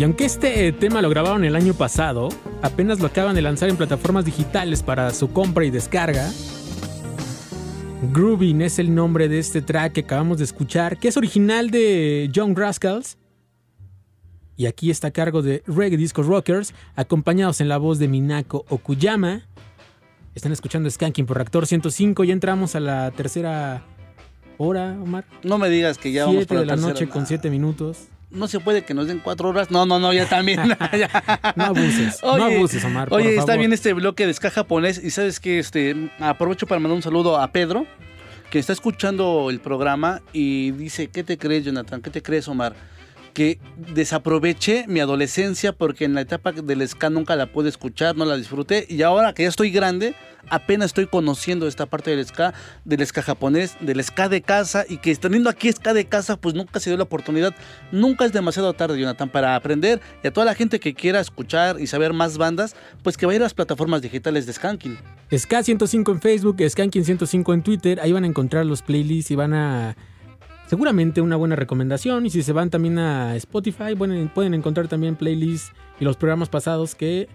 Y aunque este eh, tema lo grabaron el año pasado, apenas lo acaban de lanzar en plataformas digitales para su compra y descarga. Groovin es el nombre de este track que acabamos de escuchar, que es original de John Rascals. Y aquí está a cargo de Reggae Disco Rockers, acompañados en la voz de Minako Okuyama. Están escuchando Skanking por Reactor 105 y entramos a la tercera hora, Omar. No me digas que ya vamos Siete por la de la tercera. noche con 7 minutos. No se puede que nos den cuatro horas. No, no, no, ya también. No abuses, no abuses, Omar, por Oye, está bien este bloque de ska japonés. Y sabes que este aprovecho para mandar un saludo a Pedro, que está escuchando el programa y dice: ¿Qué te crees, Jonathan? ¿Qué te crees, Omar? Que desaproveché mi adolescencia porque en la etapa del ska nunca la pude escuchar, no la disfruté y ahora que ya estoy grande, apenas estoy conociendo esta parte del ska, del ska japonés, del ska de casa y que teniendo aquí ska de casa pues nunca se dio la oportunidad, nunca es demasiado tarde Jonathan para aprender y a toda la gente que quiera escuchar y saber más bandas pues que vaya a las plataformas digitales de Skanking. Ska 105 en Facebook, Skanking 105 en Twitter. Ahí van a encontrar los playlists y van a. Seguramente una buena recomendación. Y si se van también a Spotify, pueden, pueden encontrar también playlists y los programas pasados que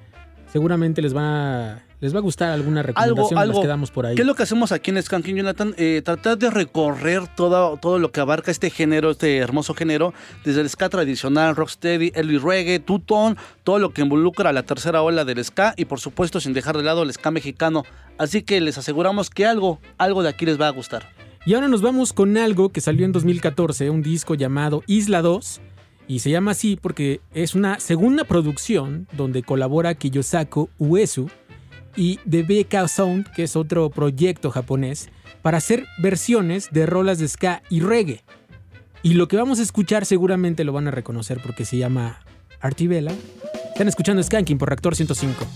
seguramente les va, les va a gustar alguna recomendación de las que damos por ahí. ¿Qué es lo que hacemos aquí en Skanking, Jonathan? Eh, tratar de recorrer todo, todo lo que abarca este género, este hermoso género, desde el ska tradicional, rocksteady, early reggae, tutón, todo lo que involucra a la tercera ola del ska y por supuesto sin dejar de lado el ska mexicano. Así que les aseguramos que algo, algo de aquí les va a gustar. Y ahora nos vamos con algo que salió en 2014, un disco llamado Isla 2. Y se llama así porque es una segunda producción donde colabora Kiyosako Uesu y The BK Sound, que es otro proyecto japonés, para hacer versiones de rolas de ska y reggae. Y lo que vamos a escuchar seguramente lo van a reconocer porque se llama Artivela. Están escuchando Skanking por Reactor 105.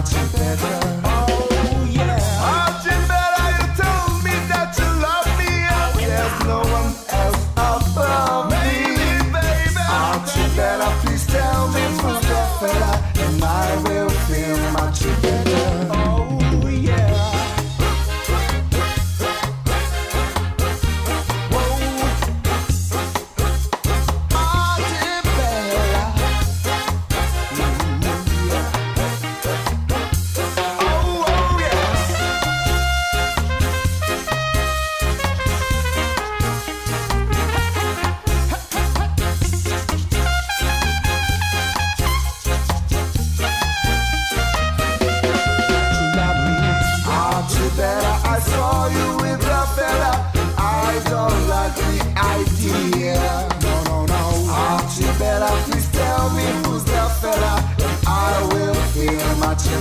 Much better.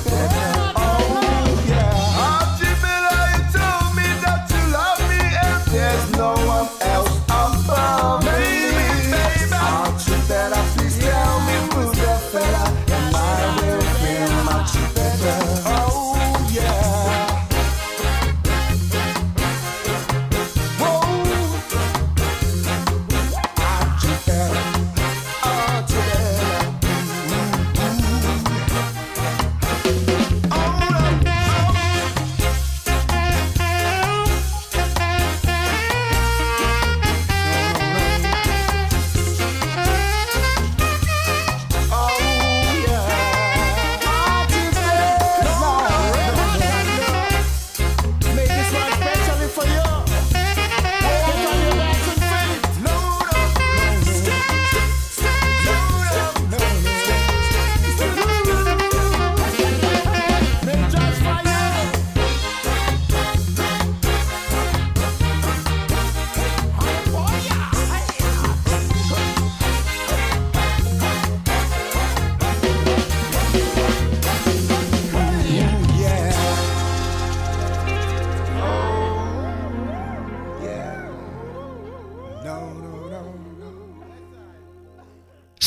Better.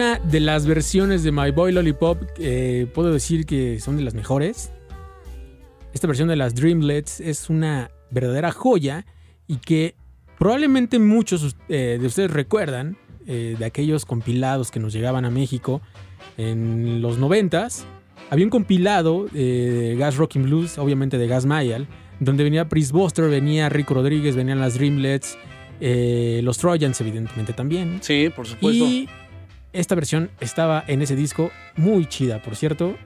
Una de las versiones de My Boy Lollipop, eh, puedo decir que son de las mejores. Esta versión de las Dreamlets es una verdadera joya y que probablemente muchos eh, de ustedes recuerdan eh, de aquellos compilados que nos llegaban a México en los noventas. Había un compilado de Gas Rocking Blues, obviamente de Gas Mayall, donde venía Pris Buster, venía Rico Rodríguez, venían las Dreamlets, los Trojans evidentemente también. Sí, por supuesto. Y esta versión estaba en ese disco muy chida, por cierto.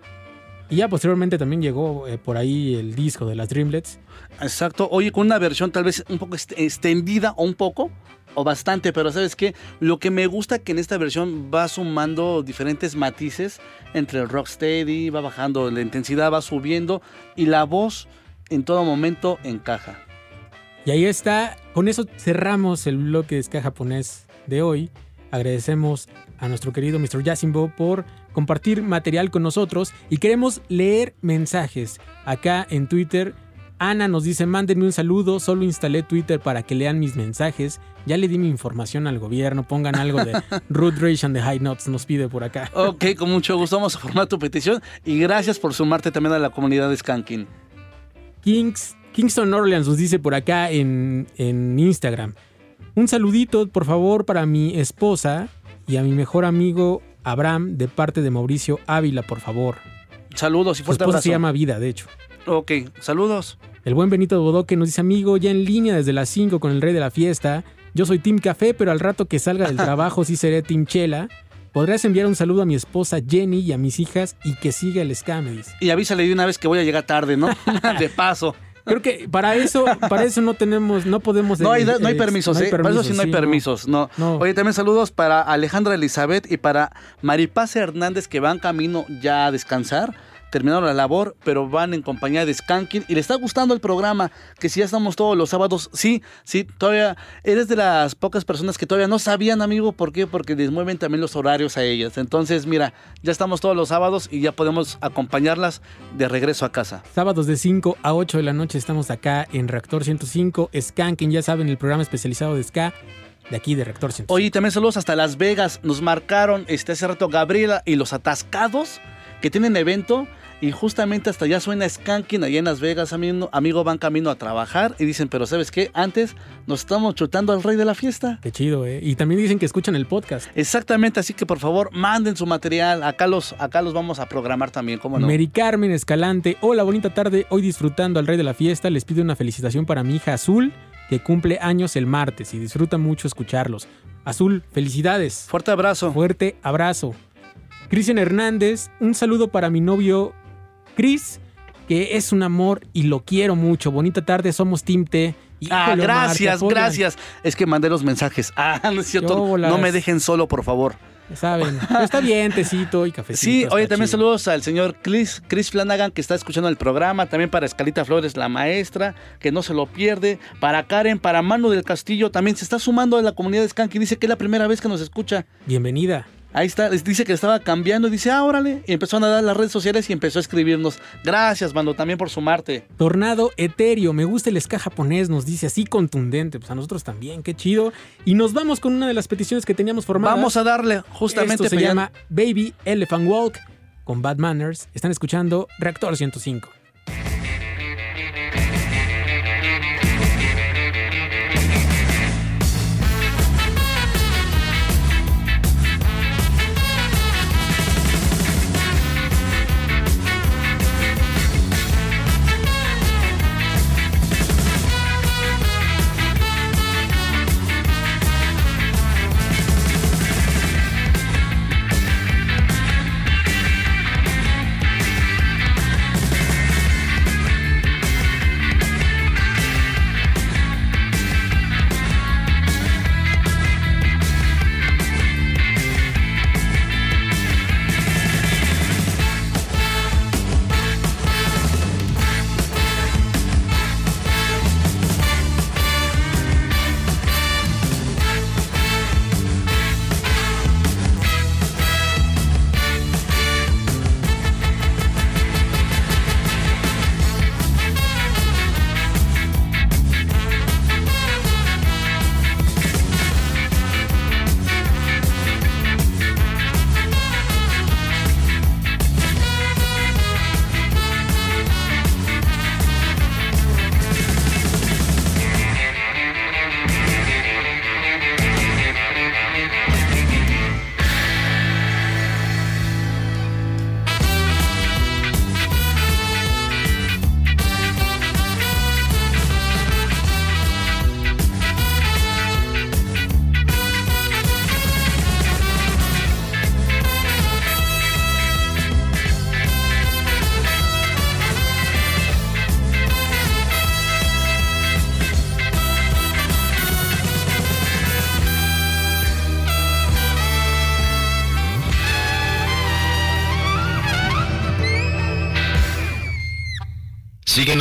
Y ya posteriormente también llegó eh, por ahí el disco de las Dreamlets. Exacto. Oye, con una versión tal vez un poco extendida o un poco o bastante, pero ¿sabes qué? Lo que me gusta que en esta versión va sumando diferentes matices entre el rocksteady, va bajando la intensidad, va subiendo y la voz en todo momento encaja. Y ahí está. Con eso cerramos el bloque de ska japonés de hoy. Agradecemos a nuestro querido Mr. Yasimbo por compartir material con nosotros y queremos leer mensajes. Acá en Twitter, Ana nos dice, mándenme un saludo, solo instalé Twitter para que lean mis mensajes. Ya le di mi información al gobierno, pongan algo de Root Rage and the High Notes, nos pide por acá. Ok, con mucho gusto vamos a formar tu petición y gracias por sumarte también a la comunidad de Skanking. Kings, Kingston Orleans nos dice por acá en, en Instagram. Un saludito, por favor, para mi esposa y a mi mejor amigo Abraham de parte de Mauricio Ávila, por favor. Saludos y Su fuerte esposa abrazo. se llama Vida, de hecho. Ok, saludos. El buen Benito Bodoque nos dice, amigo, ya en línea desde las 5 con el rey de la fiesta. Yo soy Team Café, pero al rato que salga del trabajo sí seré Team Chela. Podrás enviar un saludo a mi esposa Jenny y a mis hijas y que siga el dice. Y avísale de una vez que voy a llegar tarde, ¿no? de paso. Creo que para eso, para eso no tenemos, no podemos. No hay, eh, no hay eh, permisos, ¿eh? Para eso sí no hay permisos, no. Oye, también saludos para Alejandra Elizabeth y para Maripaz Hernández que van camino ya a descansar. Terminaron la labor, pero van en compañía de Skanking y le está gustando el programa, que si ya estamos todos los sábados, sí, sí, todavía eres de las pocas personas que todavía no sabían, amigo, ¿por qué? Porque les mueven también los horarios a ellas. Entonces, mira, ya estamos todos los sábados y ya podemos acompañarlas de regreso a casa. Sábados de 5 a 8 de la noche estamos acá en Reactor 105, Skanking, ya saben, el programa especializado de Ska de aquí de Reactor 105. Oye, también saludos hasta Las Vegas. Nos marcaron este hace rato Gabriela y los atascados que tienen evento. Y justamente hasta allá suena Skanking allá en Las Vegas, amigo, amigo, van camino a trabajar y dicen, pero ¿sabes qué? Antes nos estamos chutando al rey de la fiesta. Qué chido, ¿eh? Y también dicen que escuchan el podcast. Exactamente, así que por favor, manden su material. Acá los, acá los vamos a programar también, ¿cómo no? Mary Carmen Escalante, hola, bonita tarde. Hoy disfrutando al rey de la fiesta, les pido una felicitación para mi hija Azul, que cumple años el martes y disfruta mucho escucharlos. Azul, felicidades. Fuerte abrazo. Fuerte abrazo. Cristian Hernández, un saludo para mi novio Chris, que es un amor y lo quiero mucho. Bonita tarde, somos Team T. Ah, Híjole, gracias, gracias. Es que mandé los mensajes. Ah, no es cierto. No me dejen solo, por favor. Saben, Pero está bien, tecito y cafecito. Sí, oye, también chido. saludos al señor Chris, Chris Flanagan que está escuchando el programa, también para Escalita Flores, la maestra, que no se lo pierde, para Karen, para Mano del Castillo, también se está sumando a la comunidad de Skank y dice que es la primera vez que nos escucha. Bienvenida. Ahí está, les dice que estaba cambiando y dice, ah, órale, y empezó a nadar las redes sociales y empezó a escribirnos. Gracias, Mano, también por sumarte. Tornado etéreo, me gusta el ska japonés, nos dice así contundente, pues a nosotros también, qué chido. Y nos vamos con una de las peticiones que teníamos formadas. Vamos a darle, justamente, Esto se llama Baby Elephant Walk con Bad Manners. Están escuchando Reactor 105.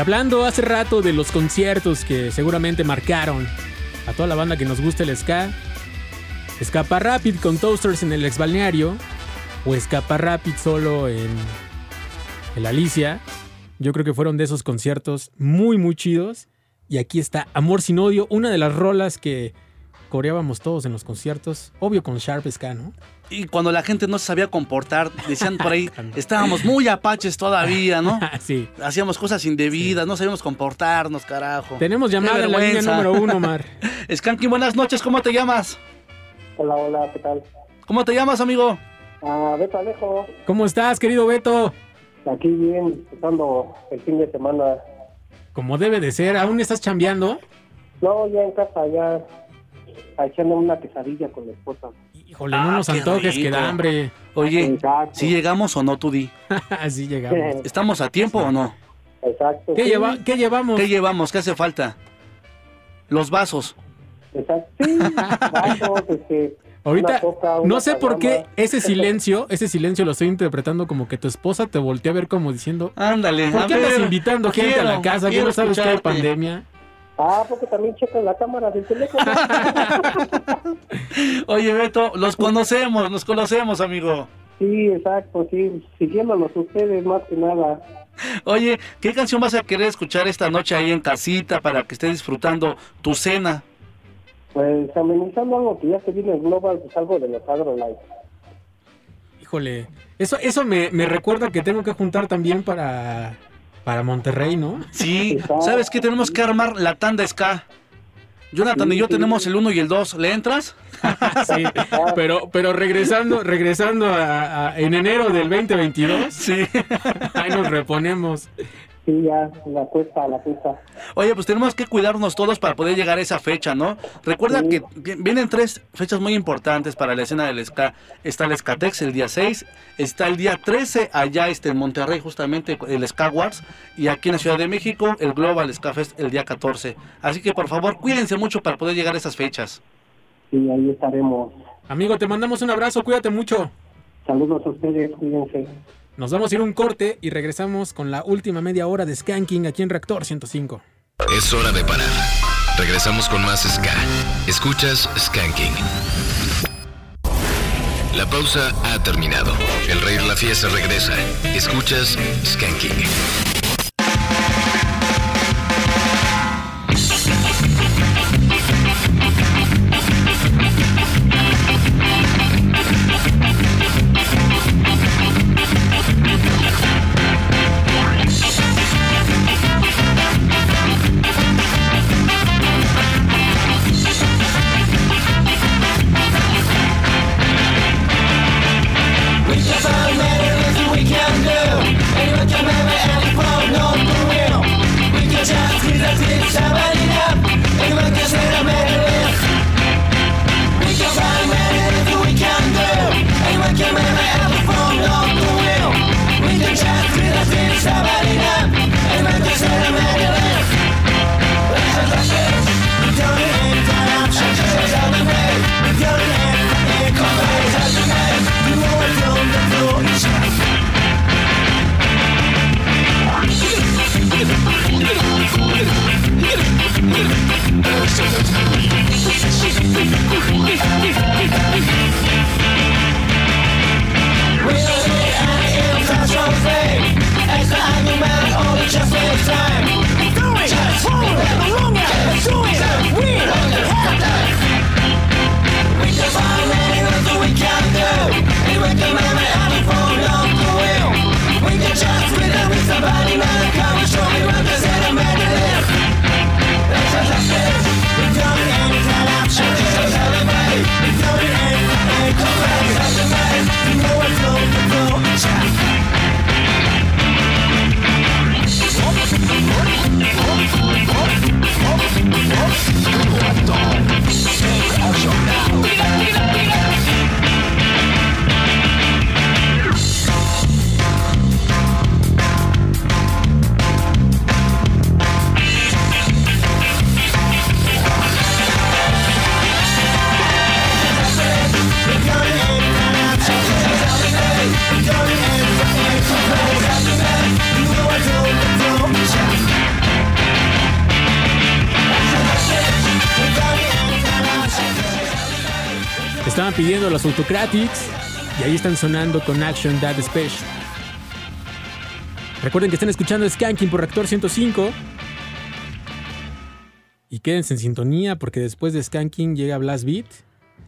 Hablando hace rato de los conciertos que seguramente marcaron a toda la banda que nos gusta el ska, Escapa Rapid con Toasters en el ex balneario o Escapa Rapid solo en el Alicia, yo creo que fueron de esos conciertos muy muy chidos. Y aquí está Amor sin odio, una de las rolas que coreábamos todos en los conciertos, obvio con Sharp Ska, ¿no? Y cuando la gente no se sabía comportar, decían por ahí, estábamos muy apaches todavía, ¿no? sí. Hacíamos cosas indebidas, no sabíamos comportarnos, carajo. Tenemos llamada en la línea número uno, Mar. Skanky, buenas noches, ¿cómo te llamas? Hola, hola, ¿qué tal? ¿Cómo te llamas, amigo? Ah, Beto Alejo, ¿Cómo estás, querido Beto? aquí bien, empezando el fin de semana. Como debe de ser, ¿aún estás chambeando? No, ya en casa, ya echando una quesadilla con la esposa. Híjole, no nos antojes que da hambre. Oye, ¿si llegamos o no, tú di? Así llegamos. ¿Estamos a tiempo o no? Exacto. ¿Qué, lleva- ¿Qué llevamos? ¿Qué llevamos? ¿Qué hace falta? Los vasos. Exacto. Sí, vasos, este, Ahorita, una coca, una no sé por qué ese silencio, ese silencio lo estoy interpretando como que tu esposa te voltea a ver como diciendo, Ándale, ¿por qué andas invitando gente a la casa? ¿Qué quiero no sabes que hay pandemia? Ah, porque también checan la cámara del teléfono. Oye, Beto, los conocemos, los conocemos, amigo. sí, exacto, sí, siguiéndolos ustedes más que nada. Oye, ¿qué canción vas a querer escuchar esta noche ahí en casita para que estés disfrutando tu cena? Pues amenizando algo que ya se viene en Global, pues algo de los AgroLife. Híjole, eso, eso me, me recuerda que tengo que juntar también para, para Monterrey, ¿no? Sí, ¿sabes qué? Tenemos que armar la tanda ska. Jonathan y yo tenemos el 1 y el 2. ¿Le entras? Sí, pero, pero regresando, regresando a, a- en enero del 2022, sí. ahí nos reponemos. Sí, ya, la cuesta, la cuesta. Oye, pues tenemos que cuidarnos todos para poder llegar a esa fecha, ¿no? Recuerda que vi- vienen tres fechas muy importantes para la escena del ska. Está el Skatex el día 6, está el día 13 allá este, en Monterrey justamente el Ska Wars y aquí en la Ciudad de México el Global Ska Fest el día 14. Así que por favor cuídense mucho para poder llegar a esas fechas. Sí, ahí estaremos. Amigo, te mandamos un abrazo, cuídate mucho. Saludos a ustedes, cuídense. Nos vamos a ir un corte y regresamos con la última media hora de Skanking aquí en Reactor 105. Es hora de parar. Regresamos con más Ska. Escuchas Skanking. La pausa ha terminado. El rey la fiesta regresa. Escuchas Skanking. Autocratics y ahí están sonando con Action That Special. Recuerden que están escuchando Skanking por Reactor 105. Y quédense en sintonía porque después de Skanking llega Blast Beat.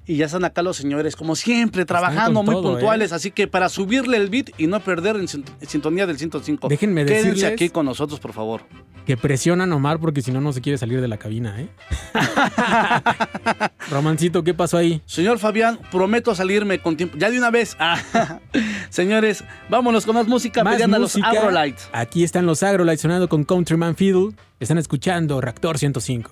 Y ya están acá los señores, como siempre, trabajando muy todo, puntuales. Así que para subirle el beat y no perder en sin- en sintonía del 105. Déjenme Quédense decirles- aquí con nosotros, por favor. Que presionan Omar porque si no, no se quiere salir de la cabina, ¿eh? Romancito, ¿qué pasó ahí? Señor Fabián, prometo salirme con tiempo. Ya de una vez. Ah, Señores, vámonos con más música. Más Pedían a los música. Agrolites. Aquí están los Agrolites sonando con Countryman Fiddle. Están escuchando Reactor 105.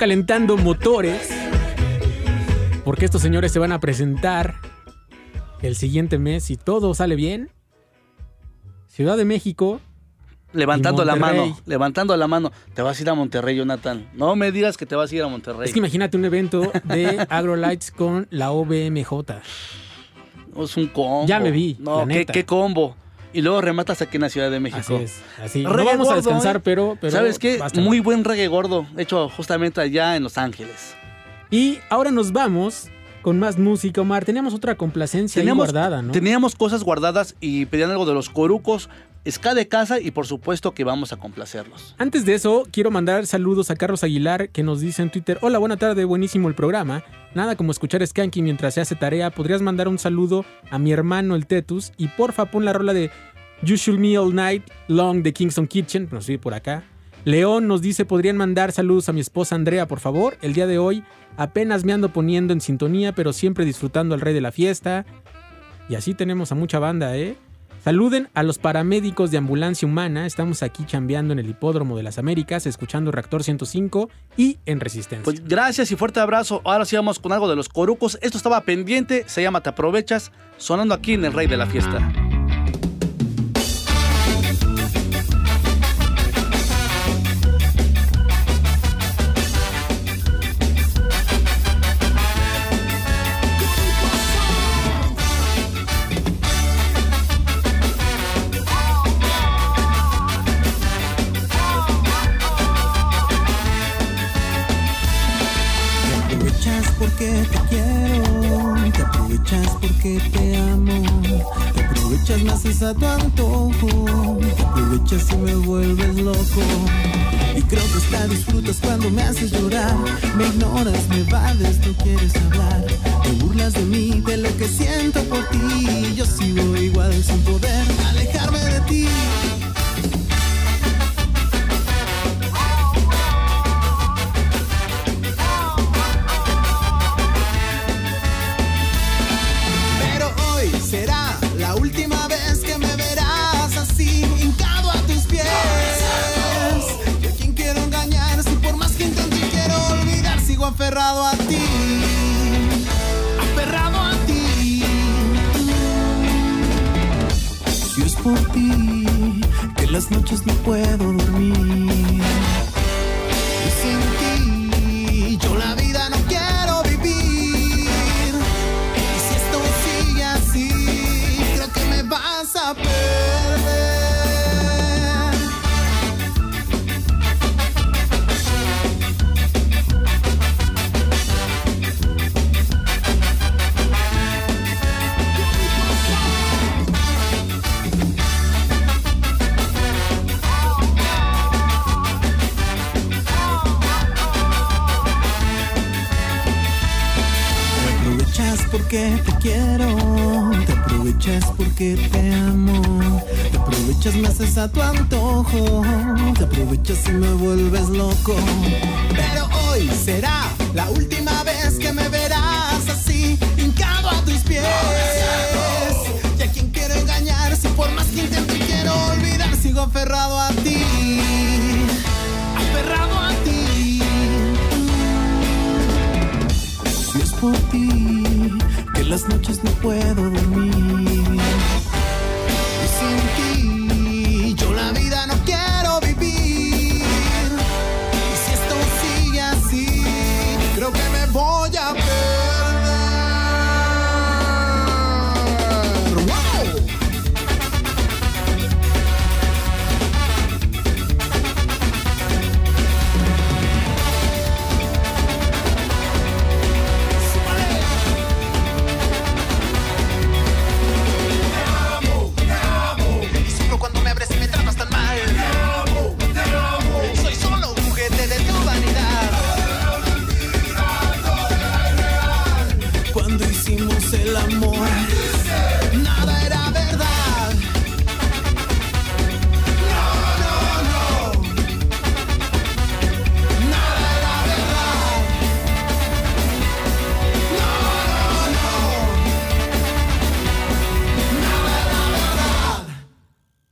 Calentando motores. Porque estos señores se van a presentar el siguiente mes si todo sale bien. Ciudad de México. Levantando la mano, levantando la mano. Te vas a ir a Monterrey, Jonathan. No me digas que te vas a ir a Monterrey. Es que imagínate un evento de AgroLights con la OBMJ. Es un combo. Ya me vi, No, la qué, neta. qué combo. Y luego rematas aquí en la Ciudad de México. Así es, así. No vamos a descansar, ¿eh? pero, pero ¿Sabes qué? Muy buen reggae gordo, hecho justamente allá en Los Ángeles. Y ahora nos vamos con más música, Omar. Teníamos otra complacencia ahí guardada, ¿no? teníamos cosas guardadas y pedían algo de los corucos, ska de casa y por supuesto que vamos a complacerlos. Antes de eso, quiero mandar saludos a Carlos Aguilar que nos dice en Twitter, hola, buena tarde, buenísimo el programa. Nada como escuchar Skanky mientras se hace tarea. ¿Podrías mandar un saludo a mi hermano el Tetus? Y porfa, pon la rola de You Should Me All Night Long de Kingston Kitchen. Nos sigue por acá. León nos dice, ¿podrían mandar saludos a mi esposa Andrea, por favor? El día de hoy apenas me ando poniendo en sintonía, pero siempre disfrutando al rey de la fiesta. Y así tenemos a mucha banda, ¿eh? Saluden a los paramédicos de Ambulancia Humana. Estamos aquí chambeando en el Hipódromo de las Américas, escuchando Reactor 105 y en Resistencia. Pues gracias y fuerte abrazo. Ahora sí vamos con algo de los corucos. Esto estaba pendiente, se llama Te aprovechas, sonando aquí en el Rey de la Fiesta. Porque te amo, te aprovechas, me haces a tu antojo, aprovechas y me vuelves loco. Y creo que hasta disfrutas cuando me haces llorar, me ignoras, me vades, no quieres hablar, te burlas de mí, de lo que siento por ti, yo sigo igual sin poder alejarme de ti. Aferrado a ti. Aferrado a ti. Si es por ti, que las noches no puedo dormir. Porque te quiero, te aprovechas porque te amo, te aprovechas, me haces a tu antojo, te aprovechas y me vuelves loco. Pero hoy será la última vez que me verás así, hincado a tus pies. Y a quien quiero engañar, si por más que intento quiero olvidar, sigo aferrado a ti. Aferrado a ti. Si es por ti, las noches no puedo dormir.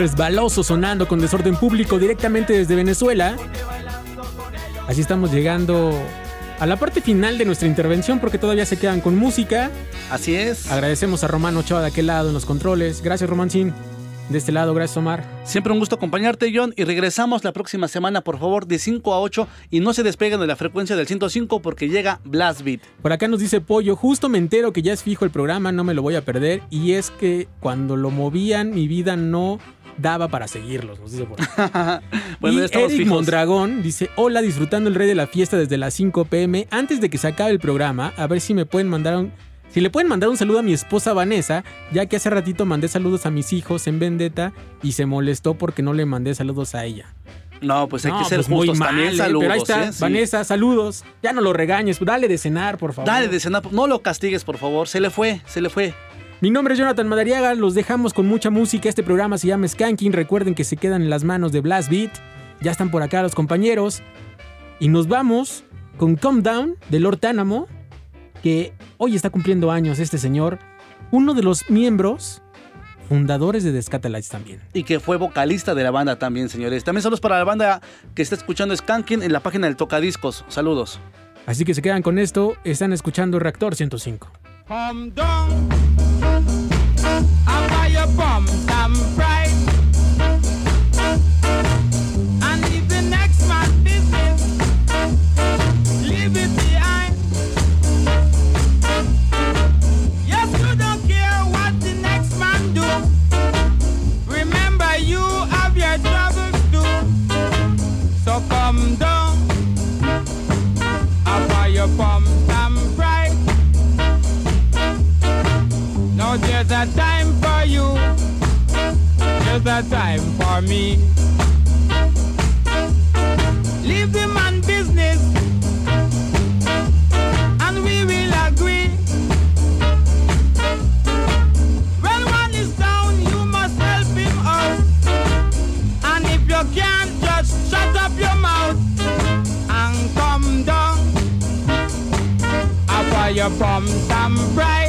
Resbalosos sonando con desorden público directamente desde Venezuela. Así estamos llegando a la parte final de nuestra intervención porque todavía se quedan con música. Así es. Agradecemos a Román Ochoa de aquel lado en los controles. Gracias, Romancín. De este lado, gracias, Omar. Siempre un gusto acompañarte, John. Y regresamos la próxima semana, por favor, de 5 a 8. Y no se despeguen de la frecuencia del 105 porque llega Blast Beat. Por acá nos dice Pollo, justo me entero que ya es fijo el programa, no me lo voy a perder. Y es que cuando lo movían, mi vida no daba para seguirlos, nos dice por. Bueno, y Eric fijos. Mondragón dice, hola, disfrutando el rey de la fiesta desde las 5 pm. Antes de que se acabe el programa, a ver si me pueden mandar un... Si le pueden mandar un saludo a mi esposa Vanessa, ya que hace ratito mandé saludos a mis hijos en Vendetta y se molestó porque no le mandé saludos a ella. No, pues hay No, que ser pues muy justos mal, también. ¿eh? Saludos. Pero ahí está, ¿eh? Vanessa, saludos. Ya no lo regañes, dale de cenar, por favor. Dale de cenar. No lo castigues, por favor. Se le fue, se le fue. Mi nombre es Jonathan Madariaga, los dejamos con mucha música. Este programa se llama Skanking. Recuerden que se quedan en las manos de Blast Beat. Ya están por acá los compañeros. Y nos vamos con Calm Down de Lord Tánamo, que hoy está cumpliendo años este señor. Uno de los miembros fundadores de The Scatalites también. Y que fue vocalista de la banda también, señores. También saludos para la banda que está escuchando Skanking en la página del Tocadiscos. Saludos. Así que se quedan con esto. Están escuchando Reactor 105. Come down. I buy your bum some me. Leave the man business, and we will agree. When one is down, you must help him out. And if you can't, just shut up your mouth and come down. After you from some bright.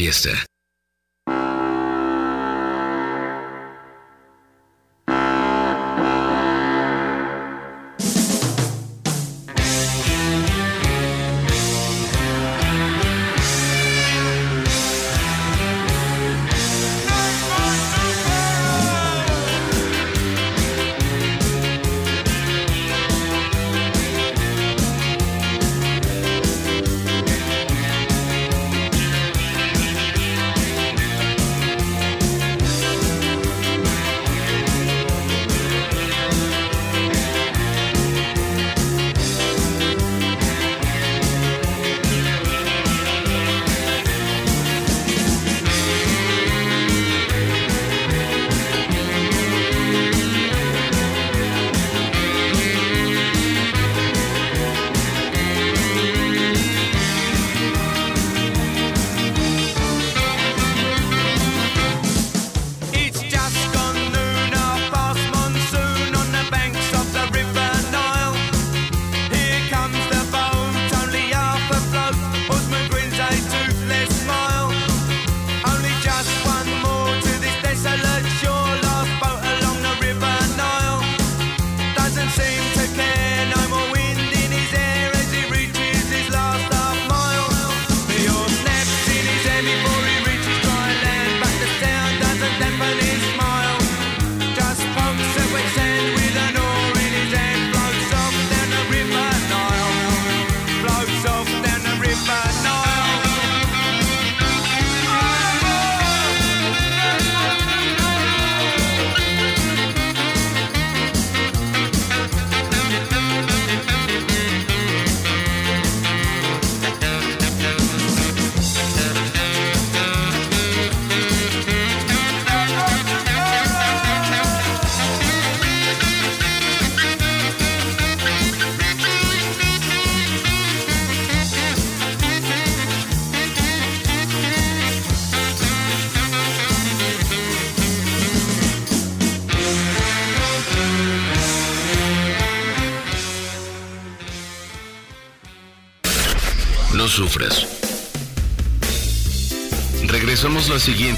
feeste.